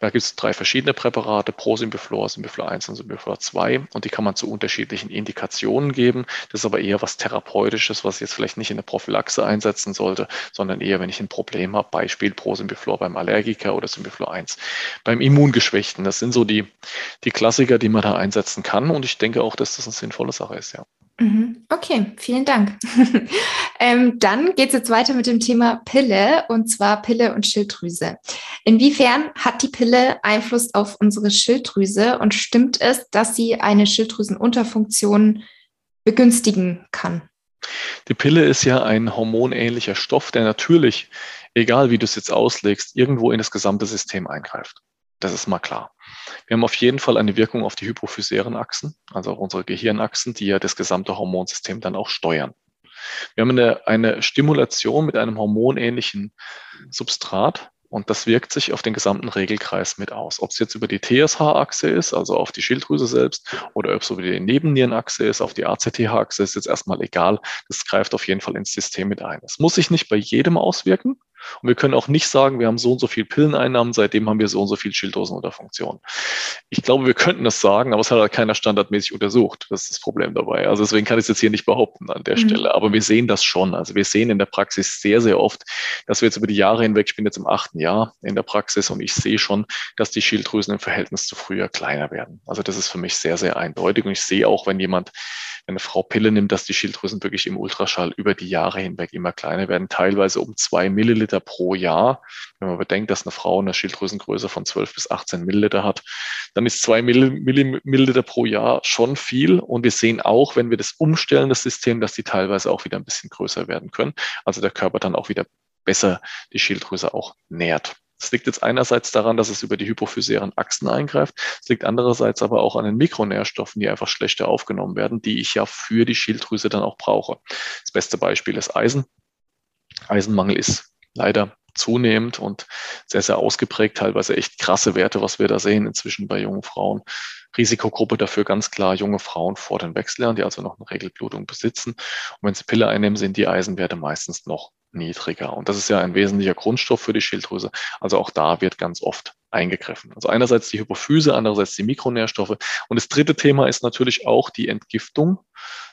Da gibt es drei verschiedene Präparate, Prosymbiflor, Symbiflor 1 und Symbiflor 2. Und die kann man zu unterschiedlichen Indikationen geben. Das ist aber eher was Therapeutisches, was ich jetzt vielleicht nicht in der Prophylaxe einsetzen sollte, sondern eher, wenn ich ein Problem habe. Beispiel Prosymbiflor beim Allergiker oder Symbiflor 1 beim Immungeschwächten. Das sind so die, die Klassiker, die man da einsetzen kann. Und ich denke auch, dass das eine sinnvolle Sache ist, ja. Mhm. Okay, vielen Dank. ähm, dann geht es jetzt weiter mit dem Thema Pille und zwar Pille und Schilddrüse. Inwiefern hat die Pille Einfluss auf unsere Schilddrüse und stimmt es, dass sie eine Schilddrüsenunterfunktion begünstigen kann? Die Pille ist ja ein hormonähnlicher Stoff, der natürlich, egal wie du es jetzt auslegst, irgendwo in das gesamte System eingreift. Das ist mal klar. Wir haben auf jeden Fall eine Wirkung auf die hypophysären Achsen, also auf unsere Gehirnachsen, die ja das gesamte Hormonsystem dann auch steuern. Wir haben eine, eine Stimulation mit einem hormonähnlichen Substrat, und das wirkt sich auf den gesamten Regelkreis mit aus. Ob es jetzt über die TSH-Achse ist, also auf die Schilddrüse selbst, oder ob es über die Nebennierenachse ist, auf die ACTH-Achse, ist jetzt erstmal egal. Das greift auf jeden Fall ins System mit ein. Es muss sich nicht bei jedem auswirken. Und wir können auch nicht sagen, wir haben so und so viel Pilleneinnahmen, seitdem haben wir so und so viel Schilddrüsenunterfunktion. Ich glaube, wir könnten das sagen, aber es hat halt keiner standardmäßig untersucht. Das ist das Problem dabei. Also deswegen kann ich es jetzt hier nicht behaupten an der mhm. Stelle. Aber wir sehen das schon. Also wir sehen in der Praxis sehr, sehr oft, dass wir jetzt über die Jahre hinweg, ich bin jetzt im achten Jahr in der Praxis und ich sehe schon, dass die Schilddrüsen im Verhältnis zu früher kleiner werden. Also das ist für mich sehr, sehr eindeutig. Und ich sehe auch, wenn jemand wenn eine Frau Pille nimmt, dass die Schilddrüsen wirklich im Ultraschall über die Jahre hinweg immer kleiner werden, teilweise um zwei Milliliter pro Jahr. Wenn man bedenkt, dass eine Frau eine Schilddrüsengröße von 12 bis 18 Milliliter hat, dann ist zwei Milliliter pro Jahr schon viel. Und wir sehen auch, wenn wir das umstellen, das System, dass die teilweise auch wieder ein bisschen größer werden können. Also der Körper dann auch wieder besser die Schilddrüse auch nährt. Es liegt jetzt einerseits daran, dass es über die hypophysären Achsen eingreift. Es liegt andererseits aber auch an den Mikronährstoffen, die einfach schlechter aufgenommen werden, die ich ja für die Schilddrüse dann auch brauche. Das beste Beispiel ist Eisen. Eisenmangel ist leider zunehmend und sehr, sehr ausgeprägt, teilweise echt krasse Werte, was wir da sehen inzwischen bei jungen Frauen. Risikogruppe dafür ganz klar junge Frauen vor den Wechseljahren, die also noch eine Regelblutung besitzen. Und wenn sie Pille einnehmen, sind die Eisenwerte meistens noch niedriger. Und das ist ja ein wesentlicher Grundstoff für die Schilddrüse. Also auch da wird ganz oft eingegriffen. Also einerseits die Hypophyse, andererseits die Mikronährstoffe. Und das dritte Thema ist natürlich auch die Entgiftung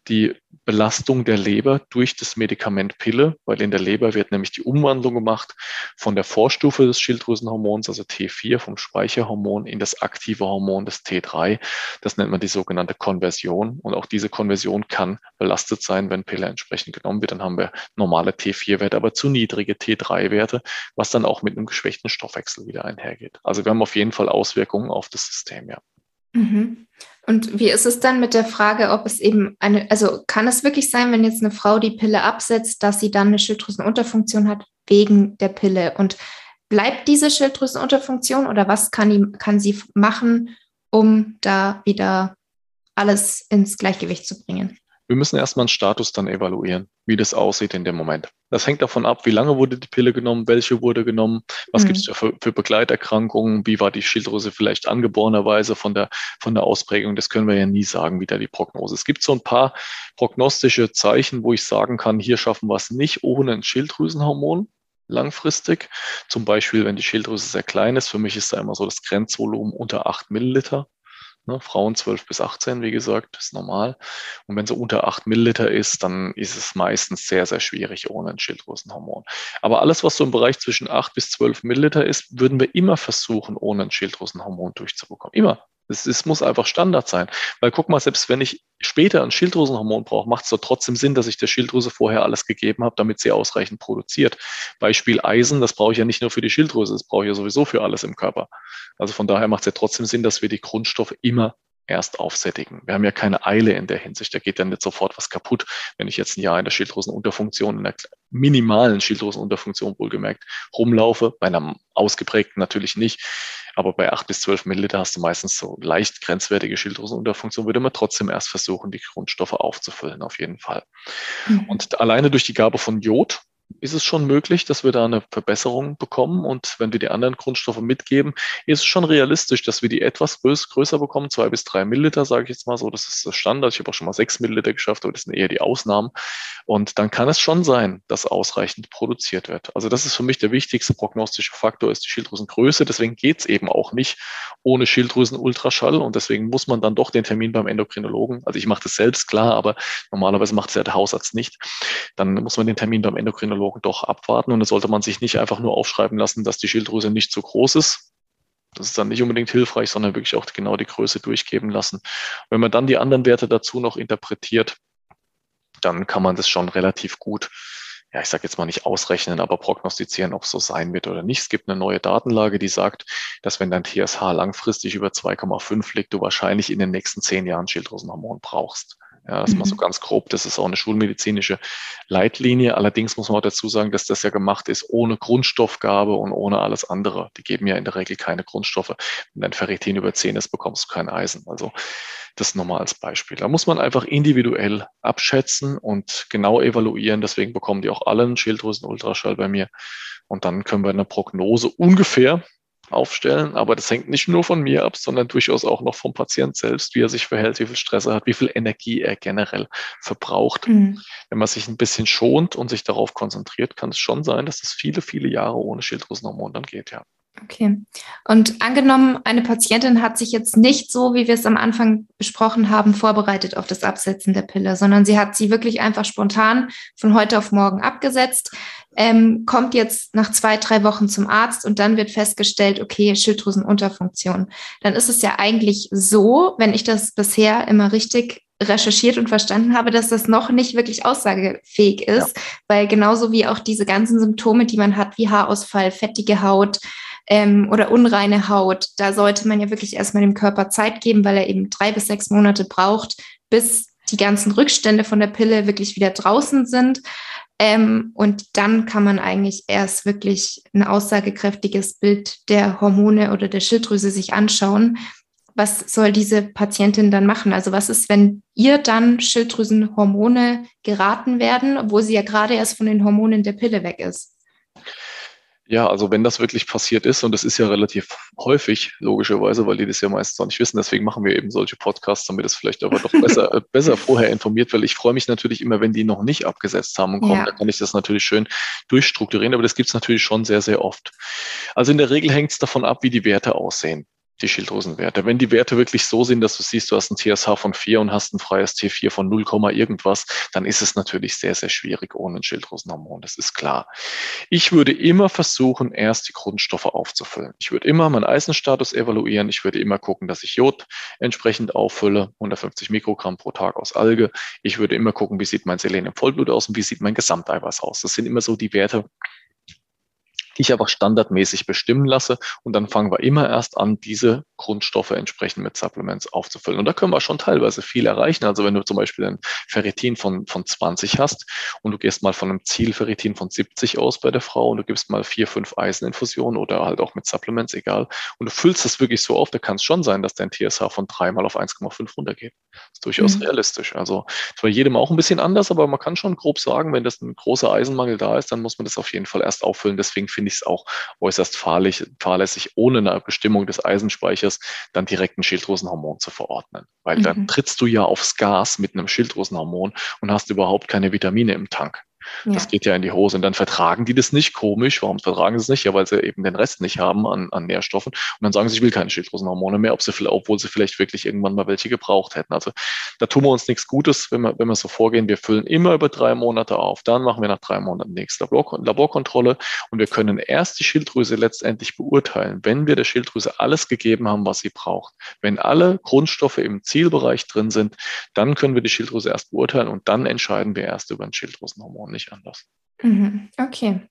die Belastung der Leber durch das Medikament Pille, weil in der Leber wird nämlich die Umwandlung gemacht von der Vorstufe des Schilddrüsenhormons, also T4 vom Speicherhormon, in das aktive Hormon des T3. Das nennt man die sogenannte Konversion. Und auch diese Konversion kann belastet sein, wenn Pille entsprechend genommen wird. Dann haben wir normale T4-Werte, aber zu niedrige T3-Werte, was dann auch mit einem geschwächten Stoffwechsel wieder einhergeht. Also wir haben auf jeden Fall Auswirkungen auf das System, ja. Mhm. Und wie ist es dann mit der Frage, ob es eben eine, also kann es wirklich sein, wenn jetzt eine Frau die Pille absetzt, dass sie dann eine Schilddrüsenunterfunktion hat wegen der Pille? Und bleibt diese Schilddrüsenunterfunktion oder was kann, die, kann sie machen, um da wieder alles ins Gleichgewicht zu bringen? Wir müssen erstmal einen Status dann evaluieren, wie das aussieht in dem Moment. Das hängt davon ab, wie lange wurde die Pille genommen, welche wurde genommen, was mhm. gibt es für, für Begleiterkrankungen, wie war die Schilddrüse vielleicht angeborenerweise von der, von der Ausprägung. Das können wir ja nie sagen, wie da die Prognose. Es gibt so ein paar prognostische Zeichen, wo ich sagen kann, hier schaffen wir es nicht ohne ein Schilddrüsenhormon langfristig. Zum Beispiel, wenn die Schilddrüse sehr klein ist. Für mich ist da immer so das Grenzvolumen unter 8 Milliliter. Ne, Frauen 12 bis 18, wie gesagt, ist normal. Und wenn sie unter 8 Milliliter ist, dann ist es meistens sehr, sehr schwierig ohne ein Schilddrüsenhormon. Aber alles, was so im Bereich zwischen 8 bis 12 Milliliter ist, würden wir immer versuchen, ohne ein Schilddrüsenhormon durchzubekommen. Immer. Es, es muss einfach Standard sein. Weil guck mal, selbst wenn ich später ein Schilddrüsenhormon brauche, macht es doch trotzdem Sinn, dass ich der Schilddrüse vorher alles gegeben habe, damit sie ausreichend produziert. Beispiel Eisen, das brauche ich ja nicht nur für die Schilddrüse, das brauche ich ja sowieso für alles im Körper. Also von daher macht es ja trotzdem Sinn, dass wir die Grundstoffe immer erst aufsättigen. Wir haben ja keine Eile in der Hinsicht. Da geht dann nicht sofort was kaputt, wenn ich jetzt ein Jahr in der Schilddrüsenunterfunktion, in der minimalen Schilddrüsenunterfunktion wohlgemerkt, rumlaufe. Bei einer ausgeprägten natürlich nicht. Aber bei acht bis zwölf Milliliter hast du meistens so leicht grenzwertige Schilddrüsenunterfunktion, würde man trotzdem erst versuchen, die Grundstoffe aufzufüllen, auf jeden Fall. Mhm. Und alleine durch die Gabe von Jod, ist es schon möglich, dass wir da eine Verbesserung bekommen. Und wenn wir die anderen Grundstoffe mitgeben, ist es schon realistisch, dass wir die etwas größer bekommen, zwei bis drei Milliliter, sage ich jetzt mal so. Das ist das Standard. Ich habe auch schon mal sechs Milliliter geschafft, aber das sind eher die Ausnahmen. Und dann kann es schon sein, dass ausreichend produziert wird. Also das ist für mich der wichtigste prognostische Faktor, ist die Schilddrüsengröße. Deswegen geht es eben auch nicht ohne Schilddrüsenultraschall. Und deswegen muss man dann doch den Termin beim Endokrinologen, also ich mache das selbst klar, aber normalerweise macht es ja der Hausarzt nicht. Dann muss man den Termin beim Endokrinologen Endokrinologen doch abwarten und dann sollte man sich nicht einfach nur aufschreiben lassen, dass die Schilddrüse nicht zu groß ist. Das ist dann nicht unbedingt hilfreich, sondern wirklich auch genau die Größe durchgeben lassen. Wenn man dann die anderen Werte dazu noch interpretiert, dann kann man das schon relativ gut ja, ich sage jetzt mal nicht ausrechnen, aber prognostizieren, ob es so sein wird oder nicht. Es gibt eine neue Datenlage, die sagt, dass wenn dein TSH langfristig über 2,5 liegt, du wahrscheinlich in den nächsten zehn Jahren Schilddrüsenhormon brauchst. Ja, das ist mal so mhm. ganz grob. Das ist auch eine schulmedizinische Leitlinie. Allerdings muss man auch dazu sagen, dass das ja gemacht ist ohne Grundstoffgabe und ohne alles andere. Die geben ja in der Regel keine Grundstoffe. Wenn dein Ferritin über 10 ist, bekommst du kein Eisen. Also das nochmal als Beispiel. Da muss man einfach individuell abschätzen und genau evaluieren. Deswegen bekommen die auch alle einen Schilddrüsen-Ultraschall bei mir. Und dann können wir eine Prognose ungefähr aufstellen. Aber das hängt nicht nur von mir ab, sondern durchaus auch noch vom Patient selbst, wie er sich verhält, wie viel Stress er hat, wie viel Energie er generell verbraucht. Mhm. Wenn man sich ein bisschen schont und sich darauf konzentriert, kann es schon sein, dass es viele, viele Jahre ohne Schilddrüsenhormon dann geht, ja. Okay. Und angenommen, eine Patientin hat sich jetzt nicht so, wie wir es am Anfang besprochen haben, vorbereitet auf das Absetzen der Pille, sondern sie hat sie wirklich einfach spontan von heute auf morgen abgesetzt, ähm, kommt jetzt nach zwei, drei Wochen zum Arzt und dann wird festgestellt, okay, Schilddrüsenunterfunktion. Dann ist es ja eigentlich so, wenn ich das bisher immer richtig recherchiert und verstanden habe, dass das noch nicht wirklich aussagefähig ist, ja. weil genauso wie auch diese ganzen Symptome, die man hat, wie Haarausfall, fettige Haut, ähm, oder unreine Haut. Da sollte man ja wirklich erstmal dem Körper Zeit geben, weil er eben drei bis sechs Monate braucht, bis die ganzen Rückstände von der Pille wirklich wieder draußen sind. Ähm, und dann kann man eigentlich erst wirklich ein aussagekräftiges Bild der Hormone oder der Schilddrüse sich anschauen. Was soll diese Patientin dann machen? Also was ist, wenn ihr dann Schilddrüsenhormone geraten werden, wo sie ja gerade erst von den Hormonen der Pille weg ist? Ja, also wenn das wirklich passiert ist, und das ist ja relativ häufig, logischerweise, weil die das ja meistens auch nicht wissen, deswegen machen wir eben solche Podcasts, damit es vielleicht aber doch besser, äh, besser vorher informiert, weil ich freue mich natürlich immer, wenn die noch nicht abgesetzt haben und kommen, ja. da kann ich das natürlich schön durchstrukturieren, aber das gibt es natürlich schon sehr, sehr oft. Also in der Regel hängt es davon ab, wie die Werte aussehen die Schilddrüsenwerte. Wenn die Werte wirklich so sind, dass du siehst, du hast ein TSH von 4 und hast ein freies T4 von 0, irgendwas, dann ist es natürlich sehr, sehr schwierig ohne ein Schilddrüsenhormon. Das ist klar. Ich würde immer versuchen, erst die Grundstoffe aufzufüllen. Ich würde immer meinen Eisenstatus evaluieren. Ich würde immer gucken, dass ich Jod entsprechend auffülle, 150 Mikrogramm pro Tag aus Alge. Ich würde immer gucken, wie sieht mein Selen im Vollblut aus und wie sieht mein Gesamteiweiß aus. Das sind immer so die Werte, die ich aber standardmäßig bestimmen lasse. Und dann fangen wir immer erst an, diese Grundstoffe entsprechend mit Supplements aufzufüllen. Und da können wir schon teilweise viel erreichen. Also wenn du zum Beispiel ein Ferritin von, von 20 hast und du gehst mal von einem Zielferritin von 70 aus bei der Frau und du gibst mal vier, fünf Eiseninfusionen oder halt auch mit Supplements, egal. Und du füllst das wirklich so auf, da kann es schon sein, dass dein TSH von dreimal auf 1,5 runtergeht. Das ist durchaus mhm. realistisch. Also es war jedem auch ein bisschen anders, aber man kann schon grob sagen, wenn das ein großer Eisenmangel da ist, dann muss man das auf jeden Fall erst auffüllen. Deswegen finde ich es auch äußerst fahrlich, fahrlässig, ohne eine Bestimmung des Eisenspeichers dann direkt ein Schilddrüsenhormon zu verordnen. Weil mhm. dann trittst du ja aufs Gas mit einem Schilddrüsenhormon und hast überhaupt keine Vitamine im Tank. Ja. Das geht ja in die Hose. Und dann vertragen die das nicht. Komisch. Warum vertragen sie es nicht? Ja, weil sie eben den Rest nicht haben an, an Nährstoffen. Und dann sagen sie, ich will keine Schilddrüsenhormone mehr, ob sie, obwohl sie vielleicht wirklich irgendwann mal welche gebraucht hätten. Also da tun wir uns nichts Gutes, wenn wir, wenn wir so vorgehen. Wir füllen immer über drei Monate auf. Dann machen wir nach drei Monaten nächste Labor, Laborkontrolle. Und wir können erst die Schilddrüse letztendlich beurteilen, wenn wir der Schilddrüse alles gegeben haben, was sie braucht. Wenn alle Grundstoffe im Zielbereich drin sind, dann können wir die Schilddrüse erst beurteilen und dann entscheiden wir erst über ein Schilddrüsenhormon nicht anders. Mhm, okay.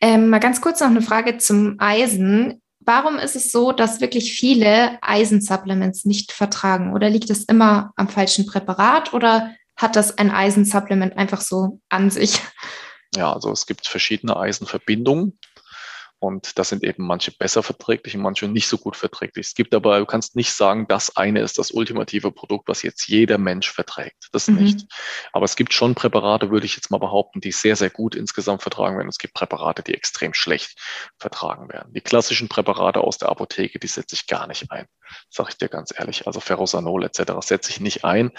Ähm, mal ganz kurz noch eine Frage zum Eisen. Warum ist es so, dass wirklich viele Eisensupplements nicht vertragen? Oder liegt es immer am falschen Präparat oder hat das ein Eisensupplement einfach so an sich? Ja, also es gibt verschiedene Eisenverbindungen. Und das sind eben manche besser verträglich und manche nicht so gut verträglich. Es gibt aber, du kannst nicht sagen, das eine ist das ultimative Produkt, was jetzt jeder Mensch verträgt. Das mhm. nicht. Aber es gibt schon Präparate, würde ich jetzt mal behaupten, die sehr, sehr gut insgesamt vertragen werden. Es gibt Präparate, die extrem schlecht vertragen werden. Die klassischen Präparate aus der Apotheke, die setze ich gar nicht ein. Sage ich dir ganz ehrlich. Also Ferrosanol etc. setze ich nicht ein,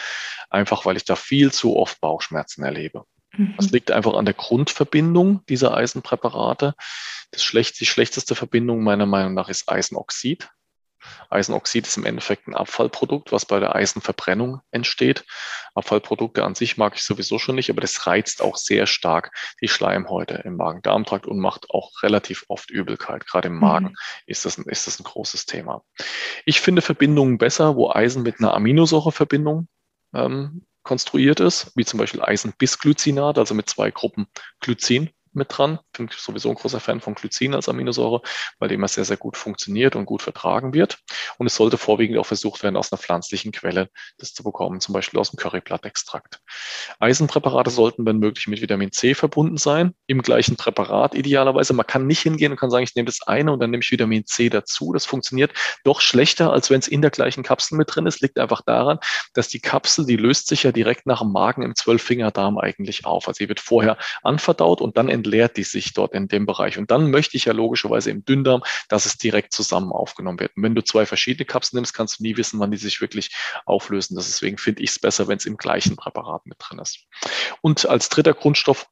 einfach weil ich da viel zu oft Bauchschmerzen erlebe. Das liegt einfach an der Grundverbindung dieser Eisenpräparate. Das schlecht, die schlechteste Verbindung meiner Meinung nach ist Eisenoxid. Eisenoxid ist im Endeffekt ein Abfallprodukt, was bei der Eisenverbrennung entsteht. Abfallprodukte an sich mag ich sowieso schon nicht, aber das reizt auch sehr stark die Schleimhäute im Magen-Darm-Trakt und macht auch relativ oft Übelkeit. Gerade im Magen mhm. ist, das ein, ist das ein großes Thema. Ich finde Verbindungen besser, wo Eisen mit einer Aminosäureverbindung ähm, konstruiert ist, wie zum Beispiel Eisenbisglycinat, also mit zwei Gruppen Glycin mit dran. Bin sowieso ein großer Fan von Glycin als Aminosäure, weil die immer sehr, sehr gut funktioniert und gut vertragen wird. Und es sollte vorwiegend auch versucht werden, aus einer pflanzlichen Quelle das zu bekommen, zum Beispiel aus dem Curryblattextrakt. Eisenpräparate sollten, wenn möglich, mit Vitamin C verbunden sein, im gleichen Präparat idealerweise. Man kann nicht hingehen und kann sagen, ich nehme das eine und dann nehme ich Vitamin C dazu. Das funktioniert doch schlechter, als wenn es in der gleichen Kapsel mit drin ist. Liegt einfach daran, dass die Kapsel, die löst sich ja direkt nach dem Magen im Zwölffingerdarm eigentlich auf. Also sie wird vorher anverdaut und dann entleert die sich dort in dem Bereich. Und dann möchte ich ja logischerweise im Dünndarm, dass es direkt zusammen aufgenommen wird. Und wenn du zwei verschiedene Kapseln nimmst, kannst du nie wissen, wann die sich wirklich auflösen. Deswegen finde ich es besser, wenn es im gleichen Präparat mit drin ist. Und als dritter Grundstoff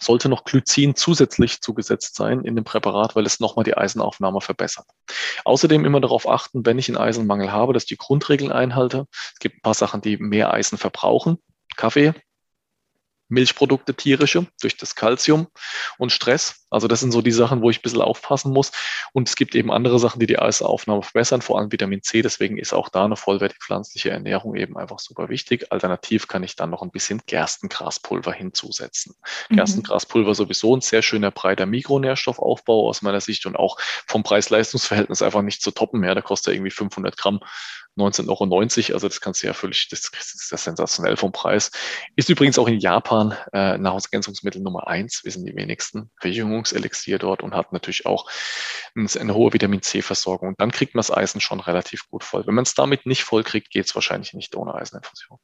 sollte noch Glycin zusätzlich zugesetzt sein in dem Präparat, weil es nochmal die Eisenaufnahme verbessert. Außerdem immer darauf achten, wenn ich einen Eisenmangel habe, dass ich die Grundregeln einhalte. Es gibt ein paar Sachen, die mehr Eisen verbrauchen. Kaffee, Milchprodukte tierische durch das Kalzium und Stress. Also das sind so die Sachen, wo ich ein bisschen aufpassen muss. Und es gibt eben andere Sachen, die die Eisenaufnahme verbessern, vor allem Vitamin C. Deswegen ist auch da eine vollwertige pflanzliche Ernährung eben einfach super wichtig. Alternativ kann ich dann noch ein bisschen Gerstengraspulver hinzusetzen. Mhm. Gerstengraspulver sowieso ein sehr schöner breiter Mikronährstoffaufbau aus meiner Sicht und auch vom Preis-Leistungs-Verhältnis einfach nicht zu toppen mehr. Da kostet irgendwie 500 Gramm 19,90 Euro. Also das kannst du ja völlig, das, das ist ja sensationell vom Preis. Ist übrigens auch in Japan äh, Nahrungsergänzungsmittel Nummer eins. Wir sind die wenigsten Verjüngungselixier dort und hat natürlich auch eine hohe Vitamin C-Versorgung. Und dann kriegt man das Eisen schon relativ gut voll. Wenn man es damit nicht voll kriegt, geht es wahrscheinlich nicht ohne Eiseninfusion.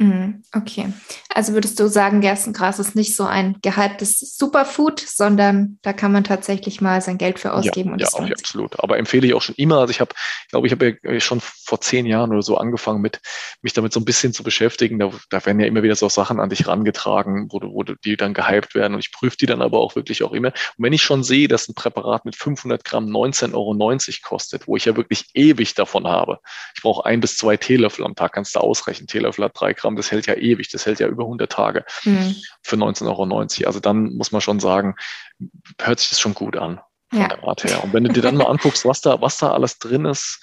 Mhm, okay. Also würdest du sagen, Gerstengras ist nicht so ein gehyptes Superfood, sondern da kann man tatsächlich mal sein Geld für ausgeben. Ja, und ja auch, absolut. Aber empfehle ich auch schon immer. Also ich habe, glaube ich, habe ja schon vor zehn Jahren oder so angefangen, mit mich damit so ein bisschen zu beschäftigen. Da, da werden ja immer wieder so Sachen an dich rangetragen, wo, du, wo die dann gehypt werden. Und ich prüfe die dann aber auch wirklich auch immer. Und wenn ich schon sehe, dass ein Präparat mit 500 Gramm 19,90 Euro kostet, wo ich ja wirklich ewig davon habe, ich brauche ein bis zwei Teelöffel am Tag, kannst du ausrechnen. Teelöffel hat drei Gramm Programm, das hält ja ewig, das hält ja über 100 Tage mhm. für 19,90 Euro. Also dann muss man schon sagen, hört sich das schon gut an von ja. der Art her. Und wenn du dir dann mal anguckst, was da, was da alles drin ist,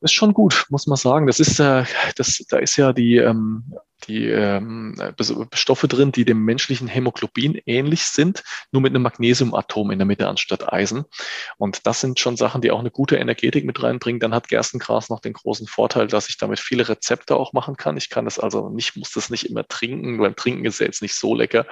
ist schon gut, muss man sagen. Das ist, äh, das, da ist ja die, ähm, die ähm, Stoffe drin, die dem menschlichen Hämoglobin ähnlich sind, nur mit einem Magnesiumatom in der Mitte anstatt Eisen. Und das sind schon Sachen, die auch eine gute Energetik mit reinbringen. Dann hat Gerstengras noch den großen Vorteil, dass ich damit viele Rezepte auch machen kann. Ich kann das also nicht, muss das nicht immer trinken. Beim Trinken ist ja jetzt nicht so lecker.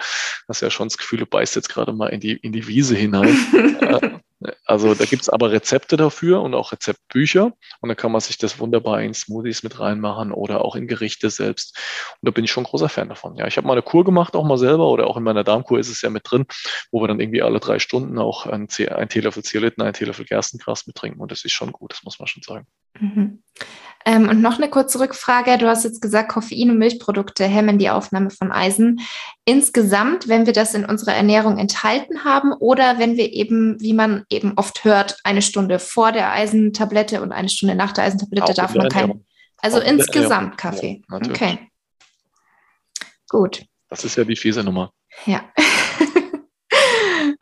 Das ist ja schon das Gefühl, du beißt jetzt gerade mal in die, in die Wiese hinein. Also da gibt es aber Rezepte dafür und auch Rezeptbücher und da kann man sich das wunderbar in Smoothies mit reinmachen oder auch in Gerichte selbst. Und da bin ich schon ein großer Fan davon. Ja, ich habe mal eine Kur gemacht, auch mal selber oder auch in meiner Darmkur ist es ja mit drin, wo wir dann irgendwie alle drei Stunden auch ein, ein Teelöffel Zeoliten, ein Teelöffel Gerstengras mittrinken und das ist schon gut, das muss man schon sagen. Mhm. Ähm, und noch eine kurze Rückfrage. Du hast jetzt gesagt, Koffein und Milchprodukte hemmen die Aufnahme von Eisen. Insgesamt, wenn wir das in unserer Ernährung enthalten haben oder wenn wir eben, wie man eben oft hört, eine Stunde vor der Eisentablette und eine Stunde nach der Eisentablette darf man kein. Also insgesamt Kaffee. Ja, okay. Gut. Das ist ja die fiese Nummer. Ja.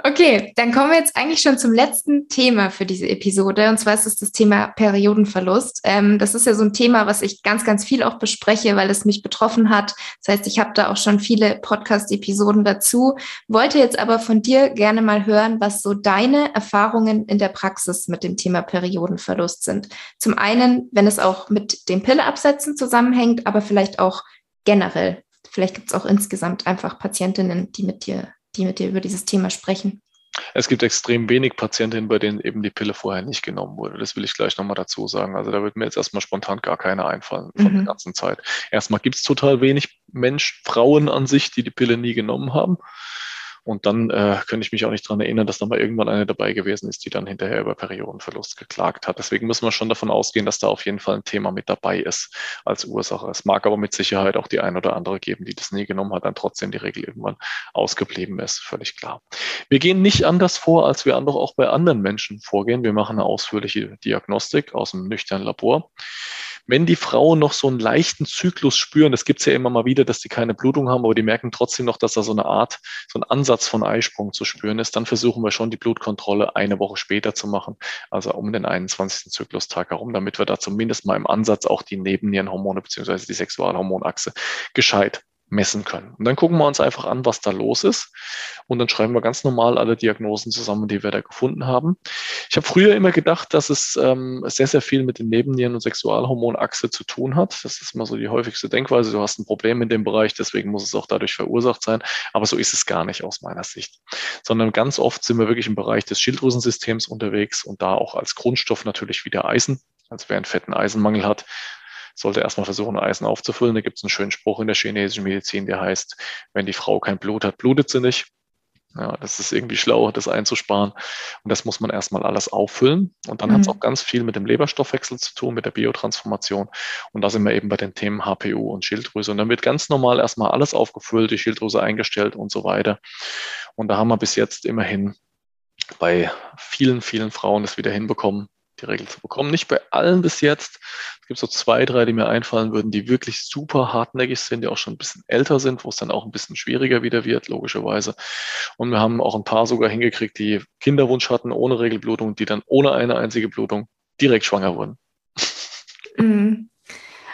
Okay, dann kommen wir jetzt eigentlich schon zum letzten Thema für diese Episode. Und zwar ist es das Thema Periodenverlust. Ähm, das ist ja so ein Thema, was ich ganz, ganz viel auch bespreche, weil es mich betroffen hat. Das heißt, ich habe da auch schon viele Podcast-Episoden dazu. Wollte jetzt aber von dir gerne mal hören, was so deine Erfahrungen in der Praxis mit dem Thema Periodenverlust sind. Zum einen, wenn es auch mit dem Pilleabsetzen zusammenhängt, aber vielleicht auch generell. Vielleicht gibt es auch insgesamt einfach Patientinnen, die mit dir die mit dir über dieses Thema sprechen? Es gibt extrem wenig Patientinnen, bei denen eben die Pille vorher nicht genommen wurde. Das will ich gleich nochmal dazu sagen. Also da wird mir jetzt erstmal spontan gar keine einfallen von mhm. der ganzen Zeit. Erstmal gibt es total wenig Mensch, Frauen an sich, die die Pille nie genommen haben. Und dann äh, könnte ich mich auch nicht dran erinnern, dass da mal irgendwann eine dabei gewesen ist, die dann hinterher über Periodenverlust geklagt hat. Deswegen müssen wir schon davon ausgehen, dass da auf jeden Fall ein Thema mit dabei ist als Ursache. Es mag aber mit Sicherheit auch die ein oder andere geben, die das nie genommen hat, dann trotzdem die Regel irgendwann ausgeblieben ist. Völlig klar. Wir gehen nicht anders vor, als wir auch bei anderen Menschen vorgehen. Wir machen eine ausführliche Diagnostik aus dem nüchternen Labor. Wenn die Frauen noch so einen leichten Zyklus spüren, das gibt es ja immer mal wieder, dass die keine Blutung haben, aber die merken trotzdem noch, dass da so eine Art, so ein Ansatz von Eisprung zu spüren ist, dann versuchen wir schon die Blutkontrolle eine Woche später zu machen, also um den 21. Zyklustag herum, damit wir da zumindest mal im Ansatz auch die Nebennierenhormone beziehungsweise die Sexualhormonachse gescheit messen können. Und dann gucken wir uns einfach an, was da los ist. Und dann schreiben wir ganz normal alle Diagnosen zusammen, die wir da gefunden haben. Ich habe früher immer gedacht, dass es ähm, sehr, sehr viel mit den Nebennieren- und Sexualhormonachse zu tun hat. Das ist immer so die häufigste Denkweise. Du hast ein Problem in dem Bereich, deswegen muss es auch dadurch verursacht sein. Aber so ist es gar nicht aus meiner Sicht. Sondern ganz oft sind wir wirklich im Bereich des Schilddrüsensystems unterwegs und da auch als Grundstoff natürlich wieder Eisen. Also wer einen fetten Eisenmangel hat, sollte erstmal versuchen, Eisen aufzufüllen. Da gibt es einen schönen Spruch in der chinesischen Medizin, der heißt, wenn die Frau kein Blut hat, blutet sie nicht. Ja, das ist irgendwie schlau, das einzusparen. Und das muss man erstmal alles auffüllen. Und dann mhm. hat es auch ganz viel mit dem Leberstoffwechsel zu tun, mit der Biotransformation. Und da sind wir eben bei den Themen HPU und Schilddrüse. Und dann wird ganz normal erstmal alles aufgefüllt, die Schilddrüse eingestellt und so weiter. Und da haben wir bis jetzt immerhin bei vielen, vielen Frauen das wieder hinbekommen, die Regel zu bekommen. Nicht bei allen bis jetzt. Es gibt so zwei, drei, die mir einfallen würden, die wirklich super hartnäckig sind, die auch schon ein bisschen älter sind, wo es dann auch ein bisschen schwieriger wieder wird, logischerweise. Und wir haben auch ein paar sogar hingekriegt, die Kinderwunsch hatten ohne Regelblutung, die dann ohne eine einzige Blutung direkt schwanger wurden. Mhm.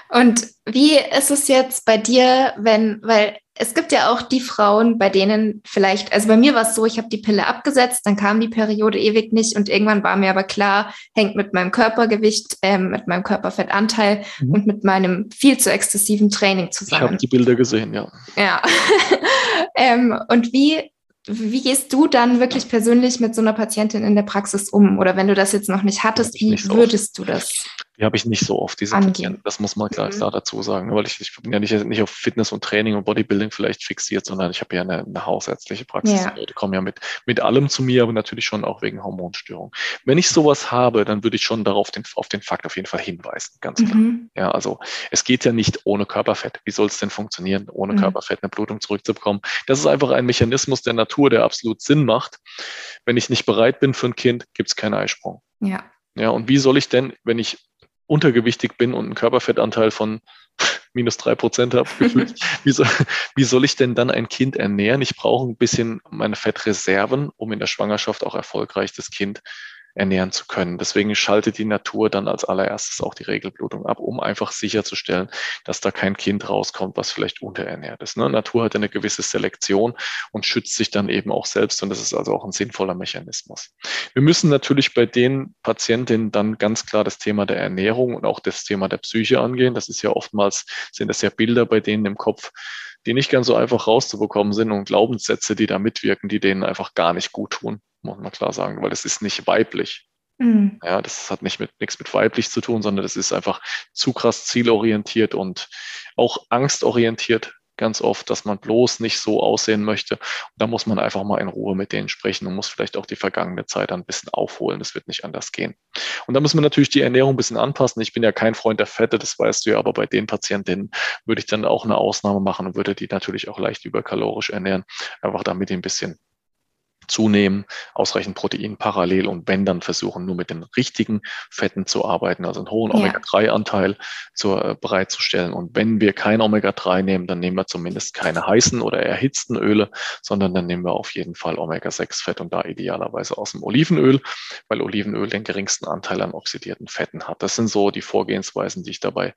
Und wie ist es jetzt bei dir, wenn, weil es gibt ja auch die Frauen, bei denen vielleicht, also bei mir war es so, ich habe die Pille abgesetzt, dann kam die Periode ewig nicht und irgendwann war mir aber klar, hängt mit meinem Körpergewicht, ähm, mit meinem Körperfettanteil mhm. und mit meinem viel zu exzessiven Training zusammen. Ich habe die Bilder gesehen, ja. Ja. ähm, und wie wie gehst du dann wirklich persönlich mit so einer Patientin in der Praxis um? Oder wenn du das jetzt noch nicht hattest, wie würdest du das? Die habe ich nicht so oft, diese angehen. Patienten. Das muss man klar, mhm. klar dazu sagen. Weil ich, ich bin ja nicht, nicht auf Fitness und Training und Bodybuilding vielleicht fixiert, sondern ich habe ja eine, eine hausärztliche Praxis. Ja. Die kommen ja mit, mit allem zu mir, aber natürlich schon auch wegen Hormonstörungen. Wenn ich sowas habe, dann würde ich schon darauf den, auf den Fakt auf jeden Fall hinweisen, ganz klar. Mhm. Ja, also es geht ja nicht ohne Körperfett. Wie soll es denn funktionieren, ohne mhm. Körperfett eine Blutung zurückzubekommen? Das ist einfach ein Mechanismus der Natur, der absolut Sinn macht. Wenn ich nicht bereit bin für ein Kind, gibt es keinen Eisprung. Ja. Ja, und wie soll ich denn, wenn ich untergewichtig bin und einen Körperfettanteil von minus drei Prozent habe, gefühlt, wie, soll, wie soll ich denn dann ein Kind ernähren? Ich brauche ein bisschen meine Fettreserven, um in der Schwangerschaft auch erfolgreich das Kind ernähren zu können. Deswegen schaltet die Natur dann als allererstes auch die Regelblutung ab, um einfach sicherzustellen, dass da kein Kind rauskommt, was vielleicht unterernährt ist. Ne? Natur hat eine gewisse Selektion und schützt sich dann eben auch selbst und das ist also auch ein sinnvoller Mechanismus. Wir müssen natürlich bei den Patientinnen dann ganz klar das Thema der Ernährung und auch das Thema der Psyche angehen. Das ist ja oftmals, sind das ja Bilder bei denen im Kopf, die nicht ganz so einfach rauszubekommen sind und Glaubenssätze, die da mitwirken, die denen einfach gar nicht gut tun muss man klar sagen, weil es ist nicht weiblich. Mhm. Ja, das hat nicht mit, nichts mit weiblich zu tun, sondern das ist einfach zu krass zielorientiert und auch angstorientiert ganz oft, dass man bloß nicht so aussehen möchte. Und da muss man einfach mal in Ruhe mit denen sprechen und muss vielleicht auch die vergangene Zeit ein bisschen aufholen. Das wird nicht anders gehen. Und da muss man natürlich die Ernährung ein bisschen anpassen. Ich bin ja kein Freund der Fette, das weißt du ja, aber bei den Patientinnen würde ich dann auch eine Ausnahme machen und würde die natürlich auch leicht überkalorisch ernähren, einfach damit die ein bisschen zunehmen, ausreichend Protein parallel und wenn dann versuchen, nur mit den richtigen Fetten zu arbeiten, also einen hohen Omega-3-Anteil zu, äh, bereitzustellen. Und wenn wir kein Omega-3 nehmen, dann nehmen wir zumindest keine heißen oder erhitzten Öle, sondern dann nehmen wir auf jeden Fall Omega-6-Fett und da idealerweise aus dem Olivenöl, weil Olivenöl den geringsten Anteil an oxidierten Fetten hat. Das sind so die Vorgehensweisen, die ich dabei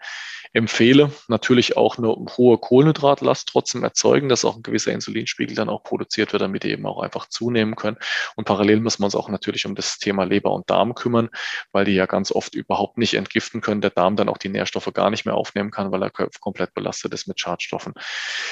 empfehle. Natürlich auch eine hohe Kohlenhydratlast trotzdem erzeugen, dass auch ein gewisser Insulinspiegel dann auch produziert wird, damit die eben auch einfach zunehmen nehmen können. Und parallel müssen wir uns auch natürlich um das Thema Leber und Darm kümmern, weil die ja ganz oft überhaupt nicht entgiften können. Der Darm dann auch die Nährstoffe gar nicht mehr aufnehmen kann, weil er komplett belastet ist mit Schadstoffen.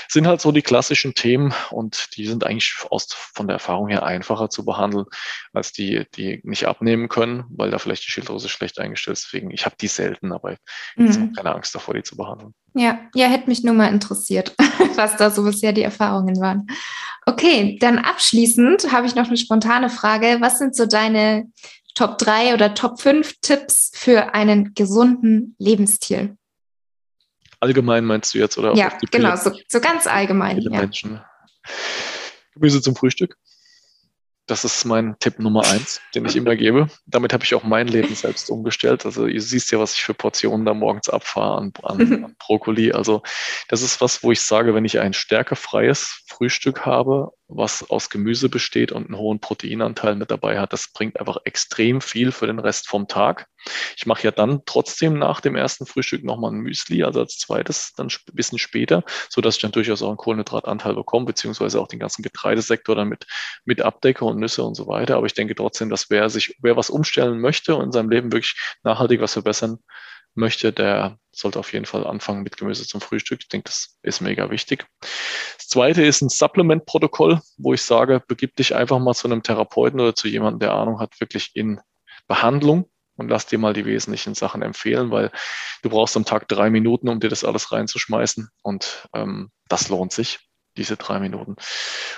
Sind halt so die klassischen Themen und die sind eigentlich aus, von der Erfahrung her einfacher zu behandeln als die, die nicht abnehmen können, weil da vielleicht die Schilddrüse schlecht eingestellt ist. Deswegen, ich habe die selten, aber mhm. keine Angst davor, die zu behandeln. Ja, ja, hätte mich nur mal interessiert, was da so bisher die Erfahrungen waren. Okay, dann abschließend habe ich noch eine spontane Frage. Was sind so deine Top 3 oder Top 5 Tipps für einen gesunden Lebensstil? Allgemein meinst du jetzt, oder? Ja, genau, so, so, ganz allgemein. Viele ja. Menschen. Gemüse zum Frühstück. Das ist mein Tipp Nummer eins, den ich immer gebe. Damit habe ich auch mein Leben selbst umgestellt. Also du siehst ja, was ich für Portionen da morgens abfahre an, an, an Brokkoli. Also das ist was, wo ich sage, wenn ich ein stärkefreies Frühstück habe, was aus Gemüse besteht und einen hohen Proteinanteil mit dabei hat. Das bringt einfach extrem viel für den Rest vom Tag. Ich mache ja dann trotzdem nach dem ersten Frühstück nochmal ein Müsli, also als zweites, dann ein bisschen später, so dass ich dann durchaus auch einen Kohlenhydratanteil bekomme, beziehungsweise auch den ganzen Getreidesektor dann mit, mit abdecke und Nüsse und so weiter. Aber ich denke trotzdem, dass wer sich, wer was umstellen möchte und in seinem Leben wirklich nachhaltig was verbessern möchte, der sollte auf jeden Fall anfangen mit Gemüse zum Frühstück. Ich denke, das ist mega wichtig. Das zweite ist ein Supplement-Protokoll, wo ich sage, begib dich einfach mal zu einem Therapeuten oder zu jemandem, der Ahnung hat, wirklich in Behandlung und lass dir mal die wesentlichen Sachen empfehlen, weil du brauchst am Tag drei Minuten, um dir das alles reinzuschmeißen und ähm, das lohnt sich, diese drei Minuten.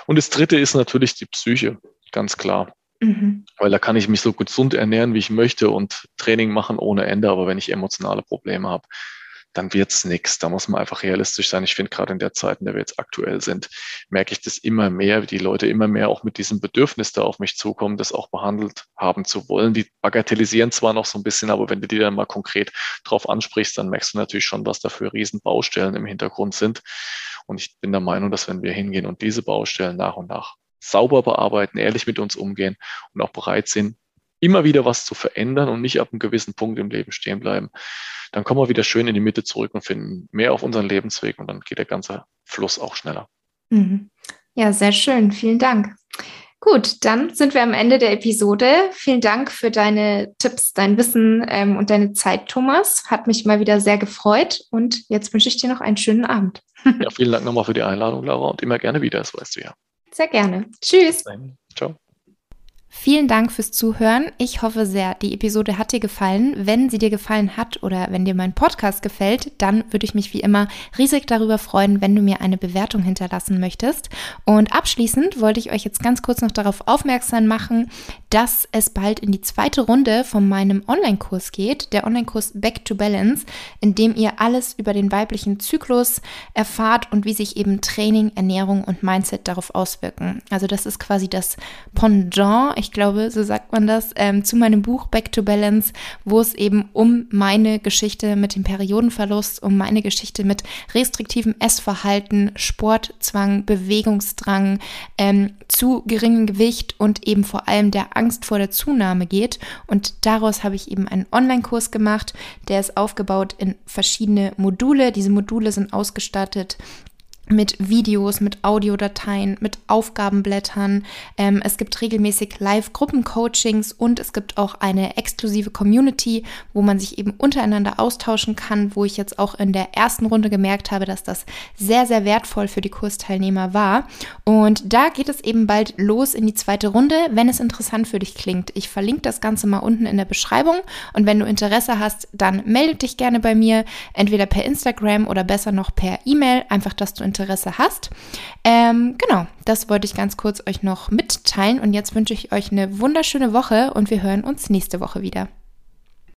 Und das dritte ist natürlich die Psyche, ganz klar. Mhm. Weil da kann ich mich so gesund ernähren, wie ich möchte und Training machen ohne Ende. Aber wenn ich emotionale Probleme habe, dann wird's nichts. Da muss man einfach realistisch sein. Ich finde gerade in der Zeit, in der wir jetzt aktuell sind, merke ich das immer mehr, wie die Leute immer mehr auch mit diesem Bedürfnis da auf mich zukommen, das auch behandelt haben zu wollen. Die bagatellisieren zwar noch so ein bisschen, aber wenn du die dann mal konkret drauf ansprichst, dann merkst du natürlich schon, was da für Riesenbaustellen im Hintergrund sind. Und ich bin der Meinung, dass wenn wir hingehen und diese Baustellen nach und nach sauber bearbeiten, ehrlich mit uns umgehen und auch bereit sind, immer wieder was zu verändern und nicht ab einem gewissen Punkt im Leben stehen bleiben, dann kommen wir wieder schön in die Mitte zurück und finden mehr auf unseren Lebensweg und dann geht der ganze Fluss auch schneller. Mhm. Ja, sehr schön. Vielen Dank. Gut, dann sind wir am Ende der Episode. Vielen Dank für deine Tipps, dein Wissen ähm, und deine Zeit, Thomas. Hat mich mal wieder sehr gefreut und jetzt wünsche ich dir noch einen schönen Abend. Ja, vielen Dank nochmal für die Einladung, Laura, und immer gerne wieder, das weißt du ja. Sehr gerne. Tschüss. Ciao. Vielen Dank fürs Zuhören. Ich hoffe sehr, die Episode hat dir gefallen. Wenn sie dir gefallen hat oder wenn dir mein Podcast gefällt, dann würde ich mich wie immer riesig darüber freuen, wenn du mir eine Bewertung hinterlassen möchtest. Und abschließend wollte ich euch jetzt ganz kurz noch darauf aufmerksam machen, dass es bald in die zweite Runde von meinem Online-Kurs geht, der Online-Kurs Back to Balance, in dem ihr alles über den weiblichen Zyklus erfahrt und wie sich eben Training, Ernährung und Mindset darauf auswirken. Also das ist quasi das Pendant ich glaube, so sagt man das, ähm, zu meinem Buch Back to Balance, wo es eben um meine Geschichte mit dem Periodenverlust, um meine Geschichte mit restriktivem Essverhalten, Sportzwang, Bewegungsdrang, ähm, zu geringem Gewicht und eben vor allem der Angst vor der Zunahme geht. Und daraus habe ich eben einen Online-Kurs gemacht, der ist aufgebaut in verschiedene Module. Diese Module sind ausgestattet mit Videos, mit Audiodateien, mit Aufgabenblättern. Ähm, es gibt regelmäßig Live-Gruppencoachings und es gibt auch eine exklusive Community, wo man sich eben untereinander austauschen kann, wo ich jetzt auch in der ersten Runde gemerkt habe, dass das sehr, sehr wertvoll für die Kursteilnehmer war. Und da geht es eben bald los in die zweite Runde, wenn es interessant für dich klingt. Ich verlinke das Ganze mal unten in der Beschreibung und wenn du Interesse hast, dann melde dich gerne bei mir, entweder per Instagram oder besser noch per E-Mail, einfach, dass du Interesse hast. Ähm, genau, das wollte ich ganz kurz euch noch mitteilen und jetzt wünsche ich euch eine wunderschöne Woche und wir hören uns nächste Woche wieder.